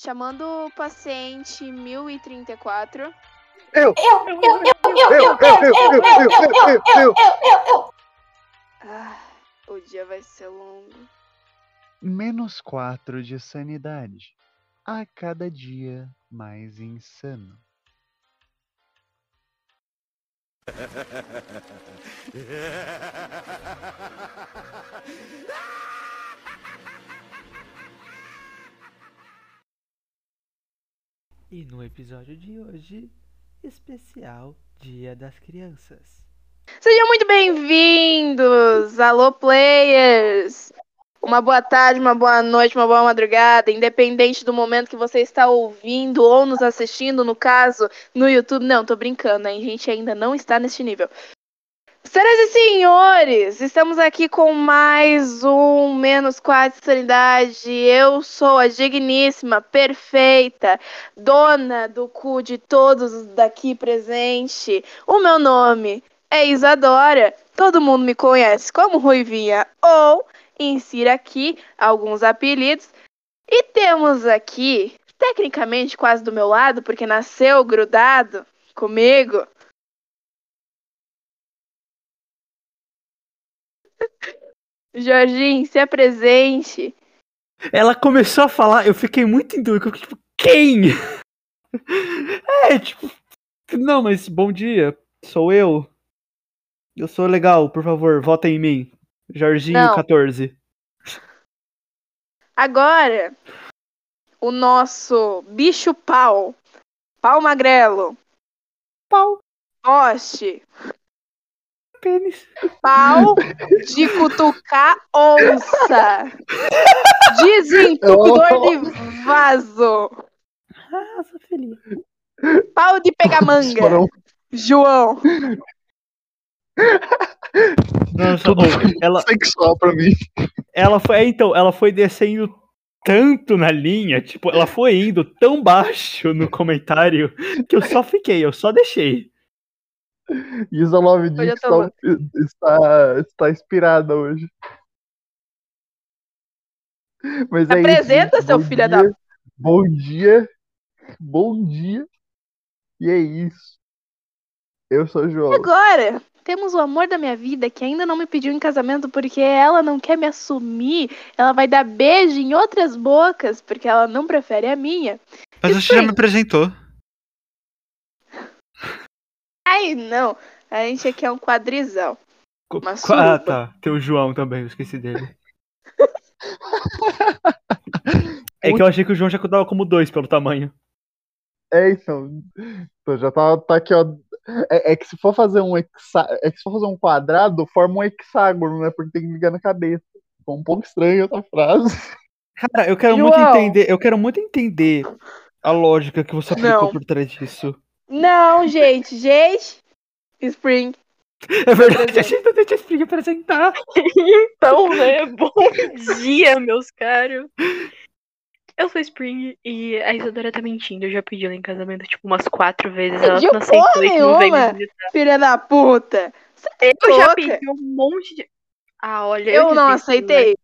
Chamando o paciente 1034. Eu! Eu, eu, eu, eu, eu, eu, eu, eu, eu, eu, eu, eu. Ah, o dia vai ser longo. Menos 4 de sanidade. A cada dia mais insano. E no episódio de hoje, especial Dia das Crianças. Sejam muito bem-vindos, alô players! Uma boa tarde, uma boa noite, uma boa madrugada, independente do momento que você está ouvindo ou nos assistindo, no caso, no YouTube. Não, tô brincando, a gente ainda não está neste nível. Senhoras e senhores, estamos aqui com mais um Menos 4 de Sanidade. Eu sou a digníssima, perfeita, dona do cu de todos daqui presente. O meu nome é Isadora. Todo mundo me conhece como Ruivinha ou insira aqui alguns apelidos. E temos aqui, tecnicamente quase do meu lado, porque nasceu grudado comigo, Jorginho, se apresente. Ela começou a falar, eu fiquei muito em dúvida. fiquei, Tipo, quem? É, tipo. Não, mas bom dia. Sou eu. Eu sou legal, por favor, votem em mim. Jorginho Não. 14. Agora, o nosso bicho pau, pau magrelo, Pau, poste, pênis. pau de cutucar onça, desentupidor de vaso, Ah, sou feliz. pau de pegar manga, Foram João. Nossa, tudo ela, sexual pra mim. ela foi. é, Então, ela foi descendo tanto na linha, tipo, ela foi indo tão baixo no comentário que eu só fiquei, eu só deixei. Isa Love tô está, está, está inspirada hoje. Mas é Apresenta, isso. seu filho dia, da- Bom dia. Bom dia. E é isso. Eu sou o João. Agora, temos o amor da minha vida que ainda não me pediu em casamento porque ela não quer me assumir. Ela vai dar beijo em outras bocas porque ela não prefere a minha. Mas Isso você já me apresentou. Ai, não. A gente aqui é um quadrizão. Co- Uma Ah, tá. Tem o João também, eu esqueci dele. É que eu achei que o João já contava como dois pelo tamanho. É, então. Então já tá, tá aqui, ó. É, é que se for fazer um hexa... é que se for fazer um quadrado, forma um hexágono, né? Porque tem que ligar na cabeça. Ficou um pouco estranho essa frase. Cara, eu quero muito João. entender, eu quero muito entender a lógica que você aplicou Não. por trás disso. Não, gente, gente. Spring. É verdade, a gente não deixa Spring apresentar. Então, né? Bom dia, meus caros. Eu sou Spring e a Isadora tá mentindo. Eu já pedi ela em casamento, tipo, umas quatro vezes. Ela Pediu não aceitou e não me visitar. Filha da puta. Você tá Eu já pedi um monte de. Ah, olha. Eu não desisto, aceitei.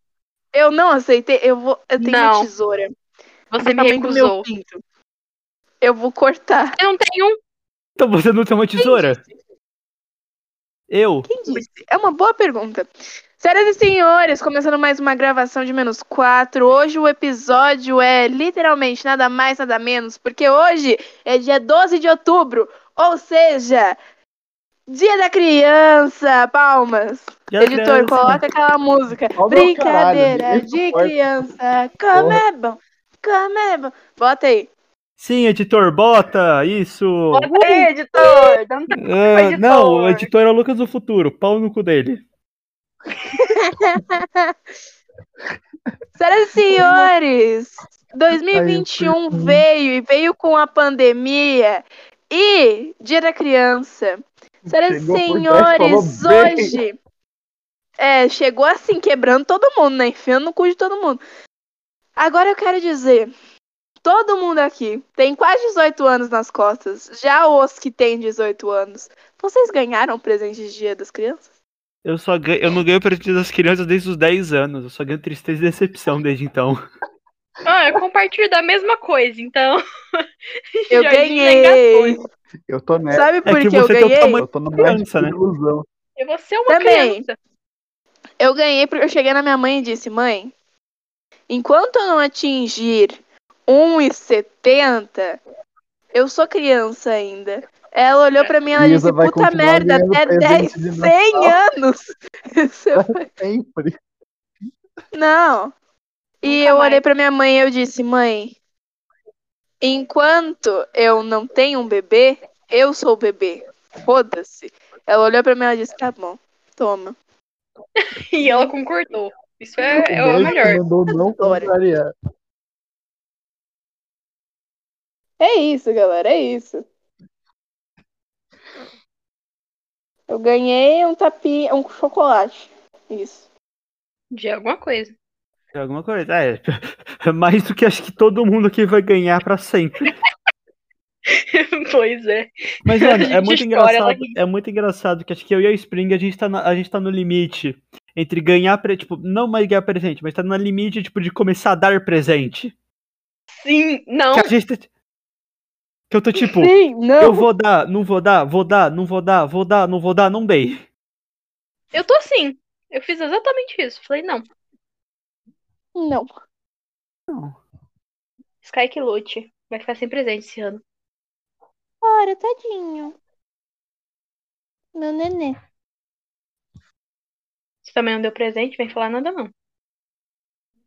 Eu não aceitei. Eu vou. Eu tenho Não. uma tesoura. né? Você me Tamanho do meu recusou. pinto. Eu vou cortar. Eu não tenho. Então você não tem uma tesoura? Eu? Quem disse? É uma boa pergunta. Senhoras e senhores, começando mais uma gravação de menos 4. Hoje o episódio é literalmente nada mais, nada menos, porque hoje é dia 12 de outubro, ou seja, Dia da Criança. Palmas. Dia Editor, criança. coloca aquela música. Meu Brincadeira caralho, de criança. Como é bom, como é bom. Bota aí. Sim, editor, bota isso. Bota aí, editor. Dá um Ah, editor. não, o editor é o Lucas do Futuro, pau no cu dele. Senhoras e senhores, 2021 veio e veio com a pandemia e Dia da Criança. Senhoras e senhores, hoje. É, chegou assim, quebrando todo mundo, né? Enfiando no cu de todo mundo. Agora eu quero dizer: todo mundo aqui tem quase 18 anos nas costas. Já os que têm 18 anos, vocês ganharam presente de Dia das Crianças? Eu só ganho, eu não ganho presente das crianças desde os 10 anos. Eu só ganho tristeza e decepção desde então. Ah, eu compartilho da mesma coisa, então. Eu ganhei. Eu tô nessa. Sabe por É que que eu você tem o ganhei? Eu tô no Criança, né? ilusão. E você é uma Também. criança. Eu ganhei porque eu cheguei na minha mãe e disse: Mãe, enquanto eu não atingir 1,70, eu sou criança ainda. Ela olhou pra mim e ela Isa disse: Puta merda, até presente 10, de 100 Natal." anos. Sempre. Não. E Nunca eu mais. olhei pra minha mãe e eu disse: Mãe, enquanto eu não tenho um bebê, eu sou o bebê. Foda-se. Ela olhou pra mim e ela disse: Tá bom, toma. E ela concordou. Isso é, é o melhor. mandou não contrariar. É isso, galera, é isso. Eu ganhei um tapinha, um chocolate. Isso. De alguma coisa. É Alguma coisa. É. Mais do que acho que todo mundo aqui vai ganhar pra sempre. pois é. Mas, mano, é muito chora, ela engraçado. É muito engraçado que acho que eu e a Spring a gente tá, na- a gente tá no limite entre ganhar, pre- tipo, não mais ganhar presente, mas tá no limite, tipo, de começar a dar presente. Sim, não. Que a gente. Que eu tô tipo, Sim, não. eu vou dar, não vou dar, vou dar, não vou dar, vou dar, não vou dar, não dei. Eu tô assim. Eu fiz exatamente isso. Falei, não. Não. Não. Sky que lute. Vai ficar sem presente esse ano. Ora, tadinho. Meu nenê. Se também não deu presente, vem falar nada não.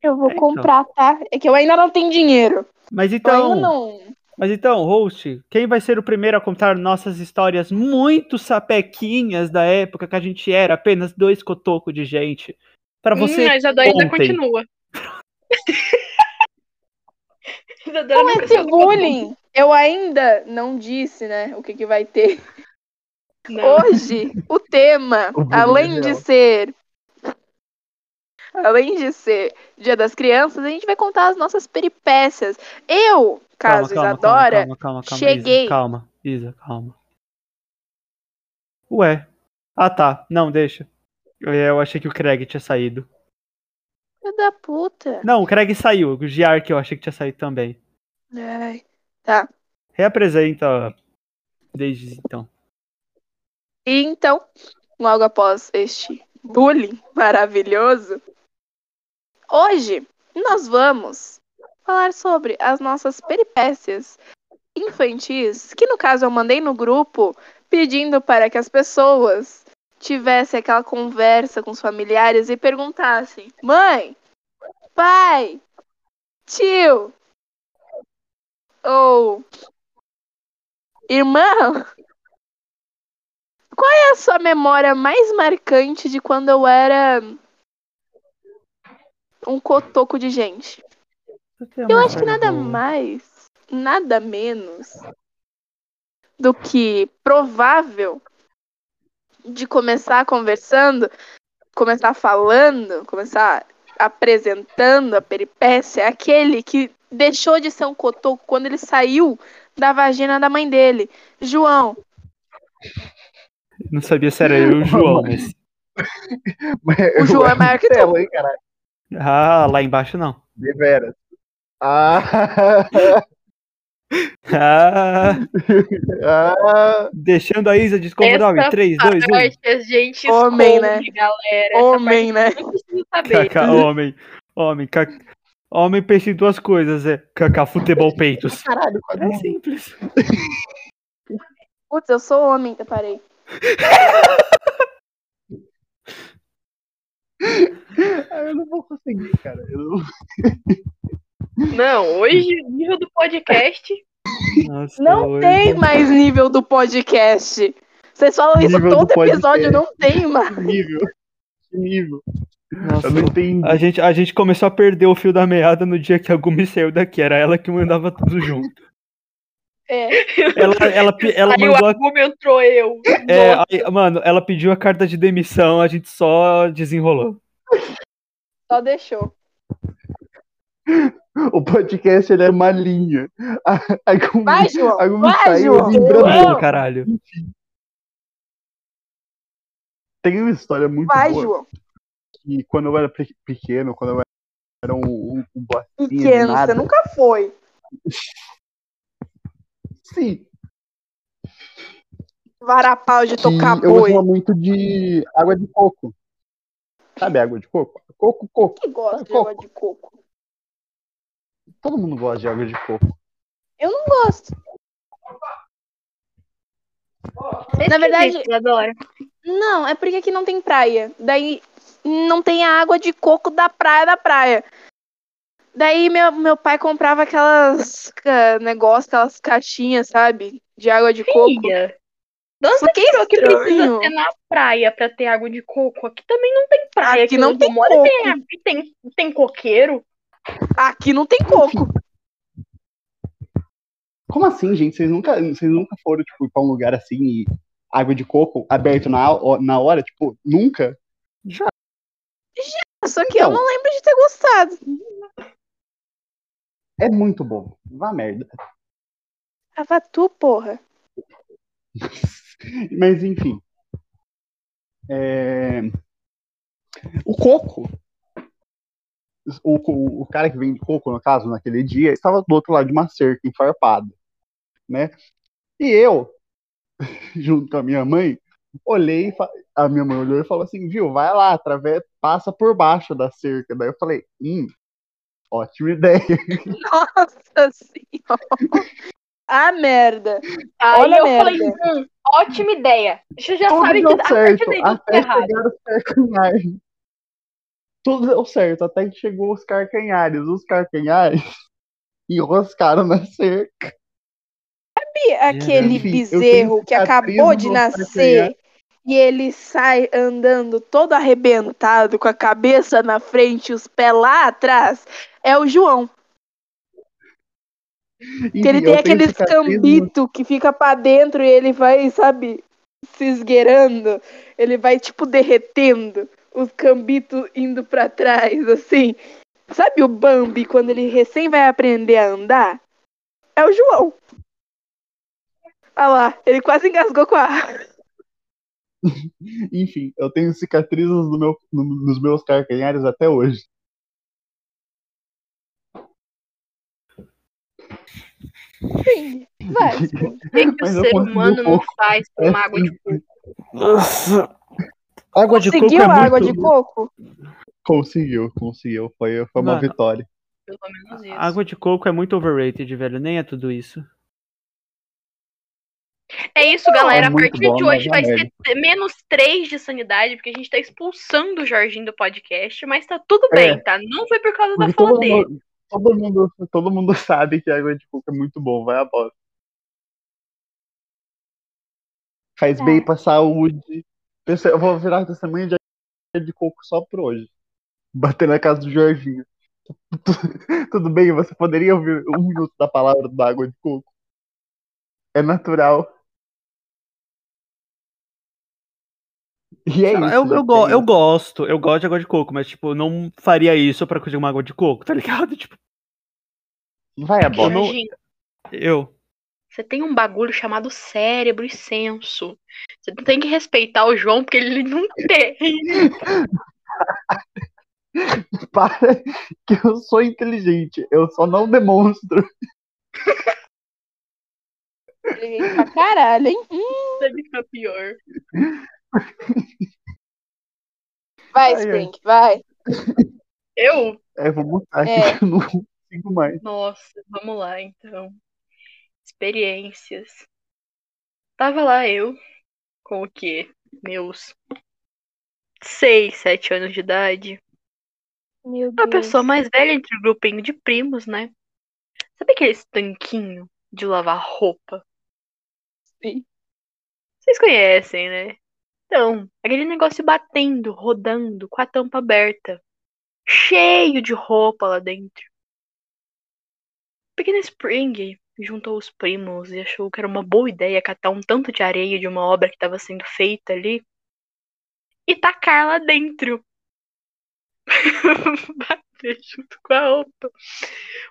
Eu vou É, então. comprar, tá? É que eu ainda não tenho dinheiro. Mas Eu então, ainda não. Mas então, host, quem vai ser o primeiro a contar nossas histórias muito sapequinhas da época que a gente era apenas dois cotocos de gente? Pra você hum, a Isadora ainda continua. Isadora Com nunca esse bullying, eu ainda não disse, né, o que, que vai ter. Não. Hoje, o tema, O além é de real. ser. Além de ser Dia das Crianças, a gente vai contar as nossas peripécias. Eu, caso Isadora, calma, calma, calma, cheguei. Isa, calma, Isa, calma. Ué. Ah, tá. Não, deixa. Eu, eu achei que o Craig tinha saído. filho da puta. Não, o Craig saiu. O Giark eu achei que tinha saído também. Ai, tá. Reapresenta desde então. E então, logo após este bullying maravilhoso, hoje nós vamos falar sobre as nossas peripécias infantis, que no caso eu mandei no grupo pedindo para que as pessoas tivessem aquela conversa com os familiares e perguntassem: mãe, pai, tio, ou irmão, qual é a sua memória mais marcante de quando eu era um cotoco de gente? Eu acho que nada mais, nada menos do que provável de começar conversando, começar falando, começar apresentando a peripécia, é aquele que deixou de ser um cotoco quando ele saiu da vagina da mãe dele. João, Não sabia se era eu ou o João, mas. o João é maior que tu. Hein, caralho. Ah, lá embaixo não. De veras. Ah, Ah, ah, deixando a Isa desconfortável. Essa 3, 2, 1. parte a gente Homem, esconde, né? galera. Homem, né? Kaká, homem. Homem, ca... homem pensa em duas coisas, é Kaká, futebol, peitos. caralho, É simples. Putz, eu sou homem, eu parei. Eu não vou conseguir, cara. Eu não- Não, hoje, nível do podcast, Nossa, Não hoje- tem mais nível do podcast. Vocês falam isso Nível todo do episódio, não tem mais. Que nível. Que nível. Nossa, Eu não entendi. a gente, a gente começou a perder o fio da meada no dia que a Gumi saiu daqui. Era ela que mandava tudo junto. É. Ela, ela, ela aí o mandou a Agumi entrou eu. É, aí, mano, ela pediu a carta de demissão, a gente só desenrolou. Só deixou. O podcast ele é uma linha. A, a Gumi, Vai, João. a Gumi Vai, saiu João. lembrando. Caralho. Tem uma história muito Vai, boa João. que quando eu era pe- pequeno, quando eu era um, um, um botinho Pequeno, nada. você nunca foi. Sim, Varapau de tocar eu boi. gostava muito de água de coco. Sabe água de coco? Coco, coco. que gosta de coco. água de coco? Todo mundo gosta de água de coco. Eu não gosto. Na verdade- Eu adoro. Não, é porque aqui não tem praia. Daí não tem a água de coco da praia da praia. Daí meu, meu pai comprava aquelas ca- negócios, aquelas caixinhas, sabe? De água de coco. Filha. Onde Só que que precisa ser na praia pra ter água de coco? Aqui também não tem praia. Aqui que não tem moro coco. Tem, aqui tem, tem coqueiro. Aqui não tem coco. Como assim, gente? Vocês nunca, vocês nunca foram, tipo, pra um lugar assim e água de coco aberto na, na hora? Tipo, nunca? Já. Só que eu Então. não lembro de ter gostado. É muito bom. Vá merda. Tava tu, porra. Mas enfim. É, O coco. O, o, o cara que vende coco, no caso, naquele dia, estava do outro lado de uma cerca, enfarpado. Né? E eu, junto com a minha mãe, olhei, e a minha mãe olhou e falou assim, viu, vai lá, através, passa por baixo da cerca. Daí eu falei, hum, ótima ideia. Nossa senhora. Ah, merda. Aí Olha a eu merda. falei, hum, ótima ideia. Você já Tudo sabe que deu a partir certo, daí deu tudo errado. Tudo deu certo, até que chegou os carcanhares. Os carcanhares enroscaram na cerca. E aquele Enfim, bezerro que acabou de nascer e ele sai andando todo arrebentado com a cabeça na frente e os pés lá atrás, é o João. Enfim, Que ele tem aquele no- escambito que fica pra dentro e ele vai, sabe, se esgueirando. Ele vai, tipo, derretendo. Os cambitos indo pra trás, assim. Sabe o Bambi, quando ele recém vai aprender a andar? É o João. Olha lá, ele quase engasgou com a água. Enfim, eu tenho cicatrizes no meu, no- nos meus carcanhares até hoje. Sim, vai. O que, que o ser humano um não faz uma água de coco? Nossa. Água de coco Conseguiu é a água muito... de coco? Conseguiu, conseguiu. Foi, foi uma Mano, vitória. Pelo menos isso. Água de coco é muito overrated, velho. Nem é tudo isso. É isso, galera. é a partir bom, de hoje é vai ser menos 3 de sanidade, porque a gente tá expulsando o Jorginho do podcast, mas tá tudo É. bem, tá? Não foi por causa da Porque fala todo dele. mundo, todo, mundo, todo mundo sabe que água de coco é muito bom, vai a bosta. Faz É. bem pra saúde. Pensa- Eu vou virar testemunha de água de coco só por hoje. Bater na casa do Jorginho. Tudo bem, você poderia ouvir um minuto da palavra da água de coco? É natural. E é isso. eu, eu, gente, go- é eu isso. gosto, eu gosto de água de coco, mas, tipo, eu não faria isso pra conseguir uma água de coco, tá ligado? Tipo, Vai a bosta. não- Jorginho, eu. Você tem um bagulho chamado cérebro e senso. Você tem que respeitar o João, porque ele não tem. Para que eu sou inteligente, eu só não demonstro. Inteligente pra caralho, hein? Hum, Deve ficar pior. Vai, Ai, ai. Spring, vai. Eu? É, vou botar aqui É. que eu não consigo mais. Nossa, vamos lá então. Experiências. Tava lá eu, com o quê? Meus seis, sete anos de idade. Meu A Deus. pessoa mais velha entre o grupinho de primos, né? Sabe aquele tanquinho de lavar roupa? Sim. Vocês conhecem, né? Então, aquele negócio batendo, rodando, com a tampa aberta. Cheio de roupa lá dentro. Pequena Spring juntou os primos e achou que era uma boa ideia catar um tanto de areia de uma obra que estava sendo feita ali e tacar lá dentro. Bater junto com a roupa.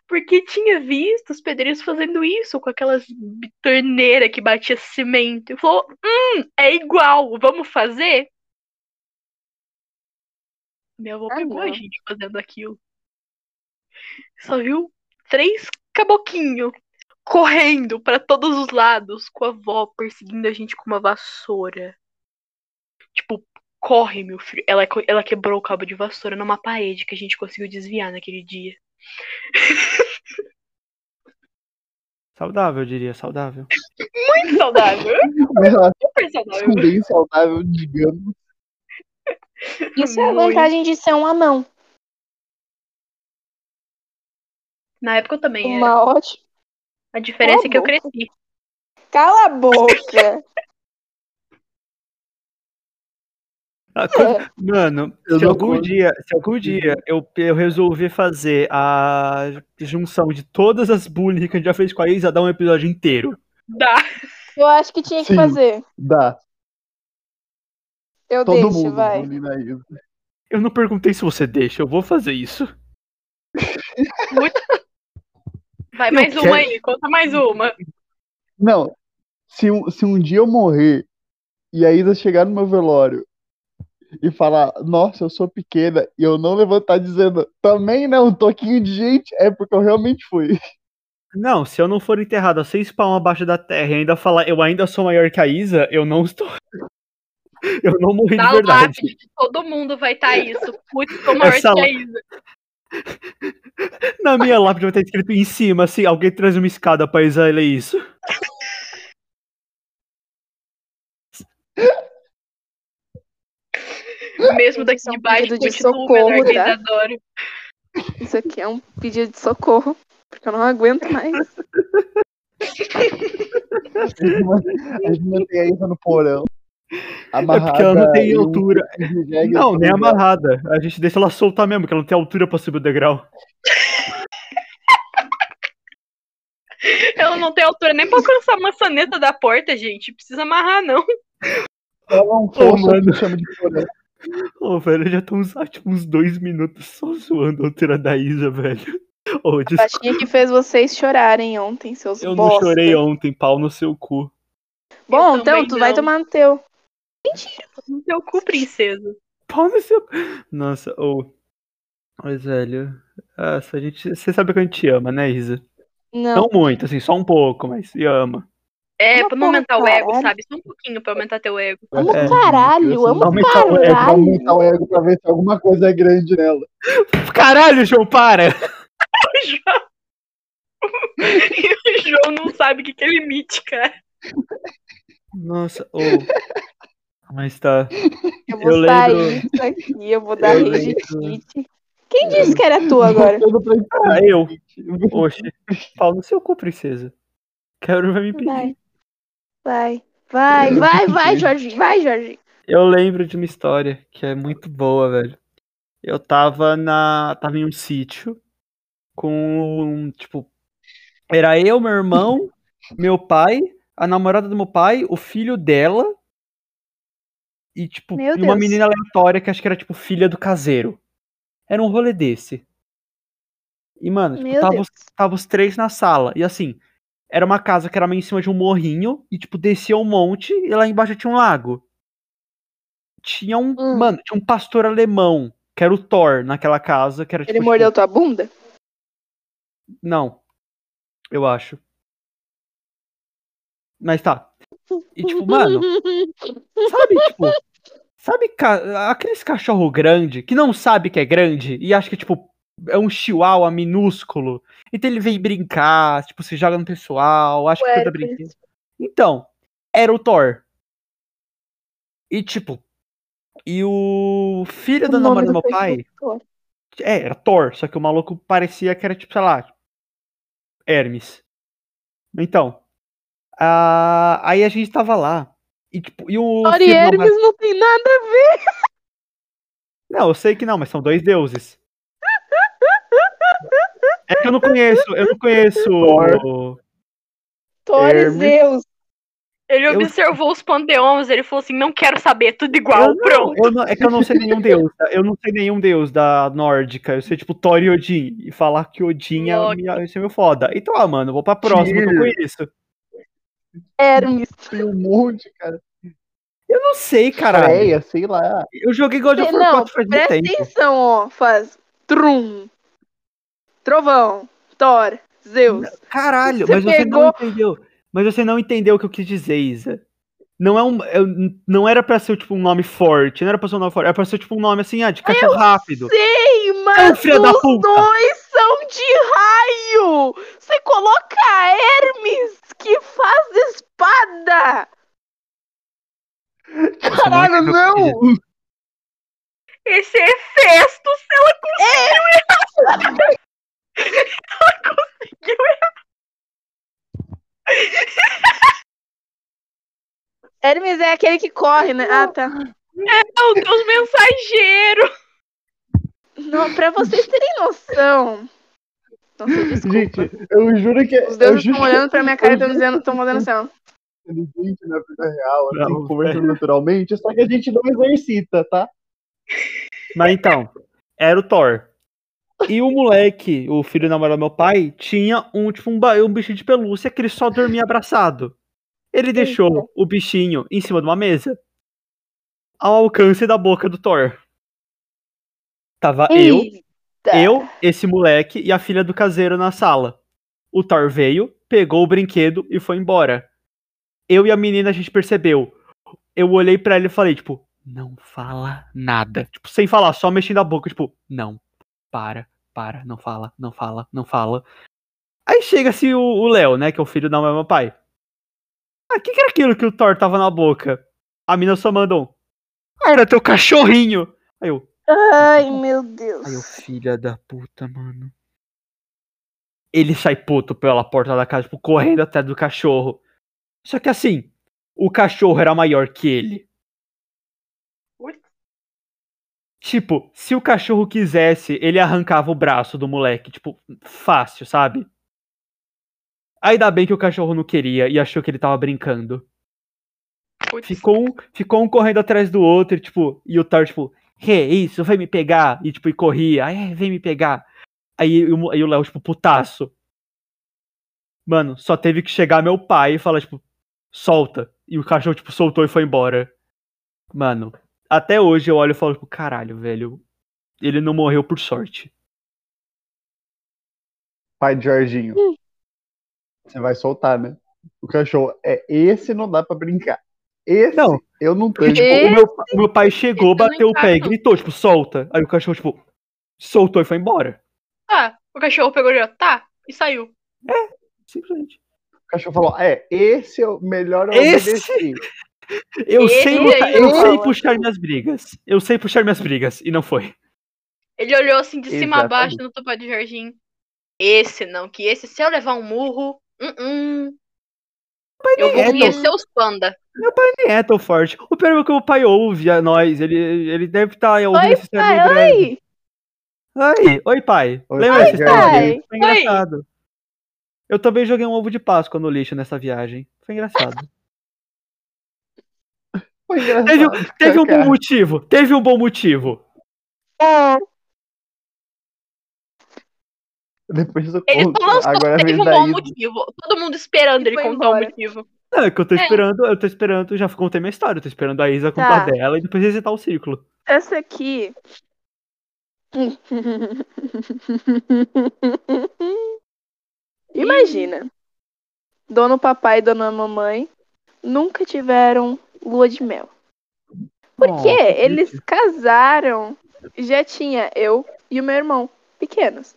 Porque tinha visto os pedreiros fazendo isso com aquelas torneiras que batia cimento. E falou: hum, é igual, vamos fazer? Meu avô Ah, pegou a não. gente fazendo aquilo. Só viu três caboquinhos correndo pra todos os lados, com a avó perseguindo a gente com uma vassoura. Tipo, corre, meu filho. Ela, ela quebrou o cabo de vassoura numa parede que a gente conseguiu desviar naquele dia. Saudável, eu diria, saudável. Muito saudável. Super é saudável. bem saudável, digamos. Isso é a Muito. vantagem de ser um anão. Na época eu também era. Uma ótima. A diferença é que eu Cala cresci. Cala a boca! Ah, quando- Mano, Eu se não algum dia, se algum dia eu, eu resolver fazer a junção de todas as bullying que a gente já fez com a Isa, dá um episódio inteiro. Dá. Eu acho que tinha que Sim. fazer. Dá. Eu Todo deixo, mundo vai. Eu não perguntei se você deixa, eu vou fazer isso. Vai Eu mais quero- uma aí, conta mais uma. Não. Se um, se um dia eu morrer e a Isa chegar no meu velório e falar, nossa, eu sou pequena, e eu não levantar dizendo, também não, um toquinho de gente, é porque eu realmente fui. Não, se eu não for enterrado a seis palmas abaixo da terra e ainda falar eu ainda sou maior que a Isa, eu não estou. Eu não morri Na de verdade. de todo mundo vai estar isso. Putz, tô maior Essa que a Isa. Na minha lápide vai estar escrito em cima, assim, alguém traz uma escada pra Isa ler isso. Mesmo daqui é um de baixo, pedido de socorro, tá? Isso aqui é um pedido de socorro. Porque eu não aguento mais. A gente man- a gente mantém a Isa no porão. É porque ela não tem em um altura. zigue-zague Não, nem amarrada. A gente deixa ela soltar mesmo, que ela não tem altura pra subir o degrau. Ela não tem altura nem pra alcançar a maçaneta da porta, gente. Precisa amarrar, não. Ela não fosse mano. o que chama de porão. Ô, velho, já estão uns, ah, tipo, uns dois minutos só zoando a altura da Isa, velho. Ô, A baixinha que fez vocês chorarem ontem, seus eu não bosta. chorei ontem, pau no seu cu. Bom, Eu então tu vai não. tomar no teu. No teu cu, princesa. Pau no seu. Nossa, ô. Mas, velho. Essa, a gente. Você sabe que a gente ama, né, Isa? Não. Não muito, assim, só um pouco, mas se ama. É, Uma pra não aumentar o ego, caralho. sabe? Só um pouquinho pra aumentar teu ego. Amo É, caralho, amo aumentar o ego, Pra caralho. aumentar o ego pra ver se alguma coisa é grande nela. Caralho, João, para! O João... E o João não sabe o que que é limite, cara. Nossa, ô. Mas tá. Eu vou Eu sair lembro- disso aqui, eu vou dar Eu rage kit. Quem disse que era tu agora? Ah, eu. Oxe. Pau no seu cu, princesa. Quero vai me pedir. Vai. Vai. Vai, vai, vai, Jorginho. Vai, Jorginho. Eu lembro de uma história que é muito boa, velho. Eu tava na. Tava em um sítio com. Tipo. Era eu, meu irmão, meu pai, a namorada do meu pai, o filho dela. E, tipo, Meu e uma Deus. menina aleatória que acho que era, tipo, filha do caseiro. Era um rolê desse. E, mano, tipo, tava, os, tava os três na sala. E assim, era uma casa que era meio em cima de um morrinho. E, tipo, descia um monte e lá embaixo tinha um lago. Tinha um. Hum. Mano, tinha um pastor alemão, que era o Thor naquela casa, que era Ele tipo. mordeu tua bunda? Não. Eu acho. Mas tá. E tipo, mano, sabe, tipo. Sabe ca- aqueles cachorro grande que não sabe que é grande e acha que, tipo, é um chihuahua minúsculo. Então ele vem brincar, tipo, se joga no pessoal, acha que tá Hércules. brincando. Então, era o Thor. E tipo, e o filho da O nome namorada do meu pai. pessoal. É, era Thor, só que o maluco parecia que era tipo, sei lá, Hermes. Então, ah, aí a gente tava lá. E, tipo, e o Thor e Hermes não tem nada a ver. Não, eu sei que não, mas são dois deuses. É que eu não conheço, eu não conheço. Thor. Thor e Hermes. Zeus. Ele Eu- observou os panteões, ele falou assim, não quero saber, tudo igual, Eu não- pronto. eu não- é que eu não sei nenhum deus. tá? Eu não sei nenhum deus da nórdica. Eu sei, tipo, Thor e Odin. E falar que Odin é, minha- isso é meu foda. Então, ah, mano, eu vou pra próxima que eu conheço. Hermes. Tem um monte, cara. Eu não sei, caralho. Freia, sei lá. Eu joguei God of War Não, 4 faz muito presta tempo. atenção, ó. Faz trum. Trovão, Thor, Zeus. Caralho, Você mas você pegou- não entendeu. Mas você não entendeu o que eu quis dizer, Isa. Não, é um, eu- não era pra ser tipo um nome forte, não era pra ser um nome forte, era pra ser tipo um nome assim, ah, de cachorro rápido. Sei, da os puta. dois são de raio! Você coloca Hermes, que faz espada! Caralho, não! Esse é Festus, ela conseguiu errar. ela conseguiu Hermes é aquele que corre, né? Ah, tá. errar o Deus mensageiro. Não, pra vocês terem noção. Nossa, desculpa. Gente, eu juro que. Os eu deuses estão que olhando pra minha cara e estão dizendo, estão mandando assim, ó. inteligente na vida real, assim, Não, conversando naturalmente, só que a gente não exercita, tá? Mas então, era o Thor. E o moleque, o filho namorado do meu pai, tinha um tipo um, um bichinho de pelúcia que ele só dormia abraçado. Ele deixou o bichinho em cima de uma mesa. Ao alcance da boca do Thor. Tava eu, Eita. eu, esse moleque e a filha do caseiro na sala. O Thor veio, pegou o brinquedo e foi embora. Eu e a menina a gente percebeu. Eu olhei pra ele e falei, tipo, não fala nada. Tipo, sem falar, só mexendo a boca, tipo, não, para, para, não fala, não fala, não fala. Aí chega-se o o Léo, né, que é o filho do meu pai. Ah, o que, que era aquilo que o Thor tava na boca? A mina só mandou. Ah, era teu cachorrinho. Aí eu, Ai, meu Deus. Aí eu, filha da puta, mano. Ele sai puto pela porta da casa, tipo, correndo atrás do cachorro. Só que assim, o cachorro era maior que ele. Tipo, se o cachorro quisesse, ele arrancava o braço do moleque, tipo, fácil, sabe? Ainda bem que o cachorro não queria e achou que ele tava brincando. Putz. Ficou um, ficou um correndo atrás do outro, e, tipo, e o Thor, tipo, que isso, vem me pegar. E tipo, e corria, é, vem me pegar. Aí, o- aí o Léo, tipo, putaço. Mano, só teve que chegar meu pai e falar, tipo, solta. E o cachorro, tipo, soltou e foi embora. Mano, até hoje eu olho e falo, tipo, caralho, velho. Ele não morreu por sorte. Pai de Jorginho. Você vai soltar, né? O cachorro é esse não dá pra brincar. Esse Não. eu não tenho. tipo, o meu, o meu pai chegou, Esse bateu o pé e gritou, tipo, solta. Aí o cachorro, tipo, soltou e foi embora. Ah, o cachorro pegou e já tá e saiu. Simplesmente. O cachorro falou: é, esse é o melhor eu Esse? Eu sei, aí lutar- eu não sei puxar minhas brigas. Eu sei puxar minhas brigas. E não foi. Ele olhou assim de cima a baixo no topo de Jorginho. Esse não, que esse, se eu levar um murro, uh -uh. Eu vou é, conhecer os panda. Nem é tão forte. O pior é que o pai ouve a nós. Ele, ele deve estar ouvindo Oi, essa história em pai, oi. Oi, oi, pai. Oi, Lembra pai. dessa história? Pai. Foi engraçado. Eu também joguei um ovo de Páscoa no lixo nessa viagem. Foi engraçado. Foi engraçado. Teve, teve um bom motivo. Teve um bom motivo. É, Depois eu Ele conto. lançou, Agora teve um bom Ida. motivo. Todo mundo esperando E ele contar o embora. motivo. Não, é que eu tô É. esperando, eu tô esperando, já contei minha história, eu tô esperando a Isa contar Tá. dela e depois visitar o círculo. essa aqui. Imagina. Dono papai e dona mamãe nunca tiveram lua de mel. Porque Oh, que eles casaram. Já tinha eu e o meu irmão pequenos.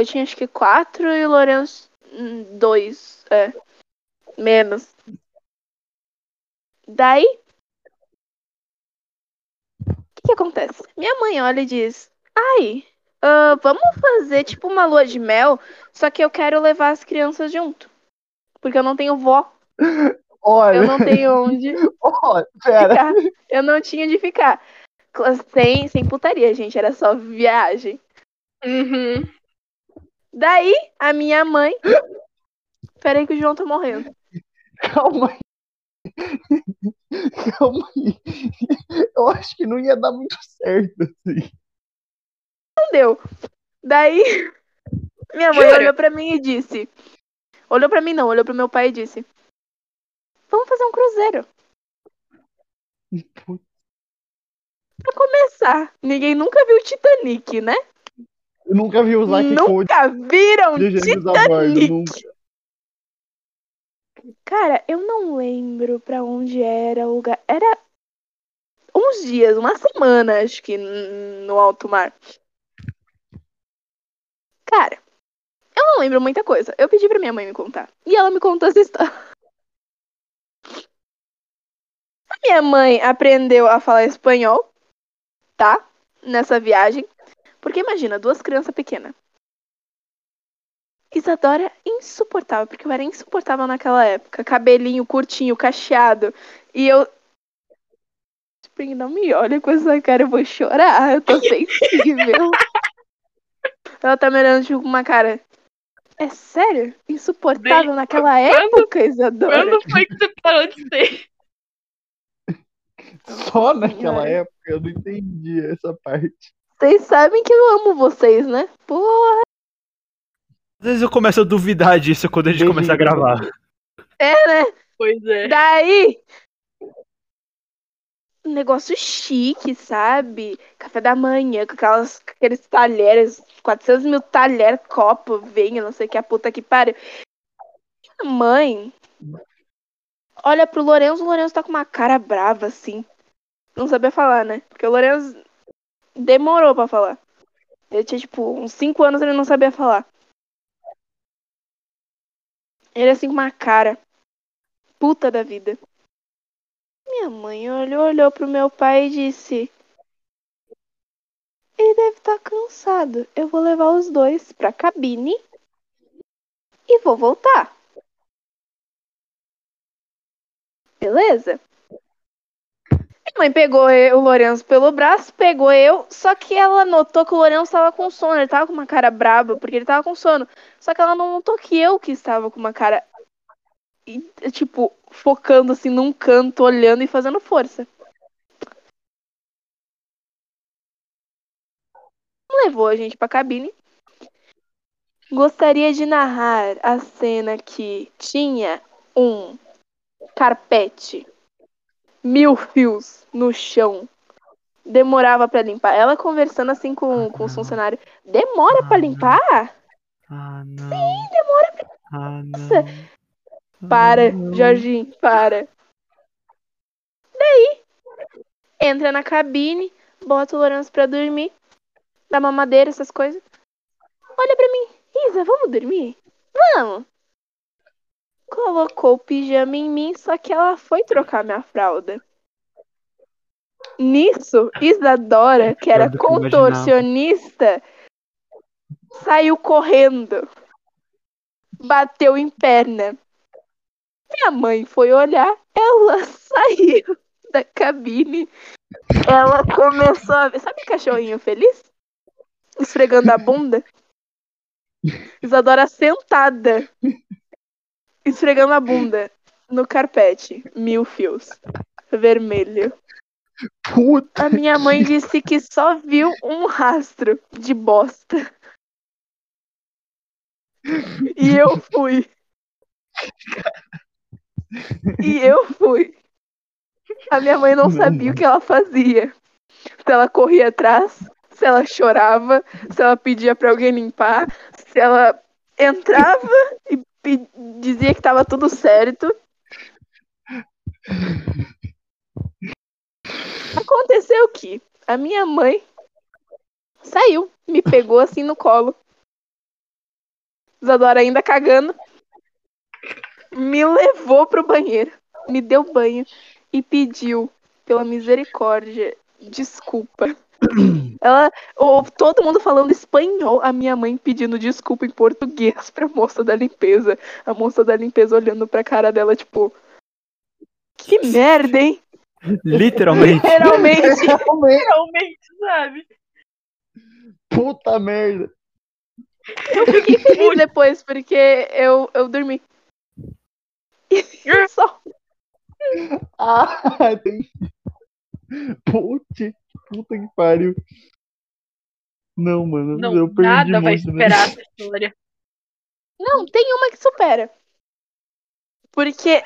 Eu tinha acho que quatro e o Lourenço hum, dois. É. Menos. Daí. O que, que acontece? Minha mãe olha e diz: Ai, ah, vamos fazer tipo uma lua de mel, só que eu quero levar as crianças junto. Porque eu não tenho vó, Olha, eu não tenho onde olha, pera. ficar. Eu não tinha onde ficar. Sem, sem putaria, gente, era só viagem. Uhum. Daí, a minha mãe. Peraí que o João tá morrendo. Calma aí. Calma aí. Eu acho que não ia dar muito certo assim. Não deu. Daí, minha mãe Jura? olhou pra mim e disse. Olhou pra mim não, olhou pro meu pai e disse. Vamos fazer um cruzeiro. Pra começar, ninguém nunca viu Titanic, né? Eu nunca vi o Zack Nunca viram. Titanic? Nunca. Cara, eu não lembro pra onde era o lugar. Era uns dias, uma semana, acho que, no alto mar. Cara, eu não lembro muita coisa. Eu pedi pra minha mãe me contar. E ela me contou essa história. A minha mãe aprendeu a falar espanhol, tá? Nessa viagem. Porque imagina, duas crianças pequenas. Isadora é insuportável, porque eu era insuportável naquela época. Cabelinho curtinho, cacheado. E eu. Spring, não me olha com essa cara, eu vou chorar. Eu tô sensível. Ela tá me olhando tipo, com uma cara. É sério? Insuportável Bem, naquela quando- época, Isadora? Quando foi que você parou de ser? Só naquela Senhora. época eu não entendi essa parte. Vocês sabem que eu amo vocês, né? Porra, Às vezes eu começo a duvidar disso quando a gente começa a gravar. é, né? Pois é. Daí. Um negócio chique, sabe? Café da manhã, com aquelas, com aqueles talheres, 400 mil talheres, copo, vinho, não sei o que, a puta que pariu. A mãe olha pro Lourenço, o Lourenço tá com uma cara brava, assim. Não sabia falar, né? Porque o Lourenço demorou pra falar. Ele tinha, tipo, uns 5 anos ele não sabia falar. Ele assim com uma cara puta da vida. Minha mãe olhou, olhou pro meu pai e disse: Ele deve estar cansado. Eu vou levar os dois pra cabine e vou voltar. Beleza? Minha mãe pegou eu- o Lourenço pelo braço, pegou eu, só que ela notou que o Lourenço tava com sono. Ele tava com uma cara braba, porque ele tava com sono. Só que ela não notou que eu que estava com uma cara tipo, focando assim num canto, olhando e fazendo força. Levou a gente pra cabine. Gostaria de narrar a cena que tinha um carpete, mil fios no chão. Demorava pra limpar. Ela conversando assim com, com os funcionários. Demora pra limpar? Ah, não. Sim, demora pra. Ah, Nossa. não. Para, Ah, não. Jorginho, para. Daí, entra na cabine, bota o Lourenço pra dormir, dá mamadeira, essas coisas. Olha pra mim, Isa, vamos dormir? Vamos. Colocou o pijama em mim, só que ela foi trocar minha fralda. Nisso, Isadora, que era contorcionista, saiu correndo. Bateu em perna. Minha mãe foi olhar, ela saiu da cabine. Ela começou a ver. Sabe cachorrinho feliz? Esfregando a bunda? Isadora sentada. Esfregando a bunda no carpete. Mil fios. Vermelho. Puta, A minha mãe disse que só viu um rastro de bosta. E eu fui. E eu fui. A minha mãe não sabia o que ela fazia. Se ela corria atrás, se ela chorava, se ela pedia pra alguém limpar, se ela entrava e dizia que tava tudo certo. Aconteceu que a minha mãe saiu, me pegou assim no colo. Isadora ainda cagando. Me levou pro banheiro, me deu banho e pediu, pela misericórdia, desculpa. Ela, o- todo mundo falando espanhol, a minha mãe pedindo desculpa em português pra moça da limpeza. A moça da limpeza olhando pra cara dela, tipo, que merda, hein? Literalmente. Literalmente. Realmente, sabe? puta merda. Eu fiquei feliz depois, porque eu, eu dormi. Só. Ah, tem. Puta, puta que pariu. Não, mano, Não, eu perdi nada vai né? superar essa história. Não, tem uma que supera. Porque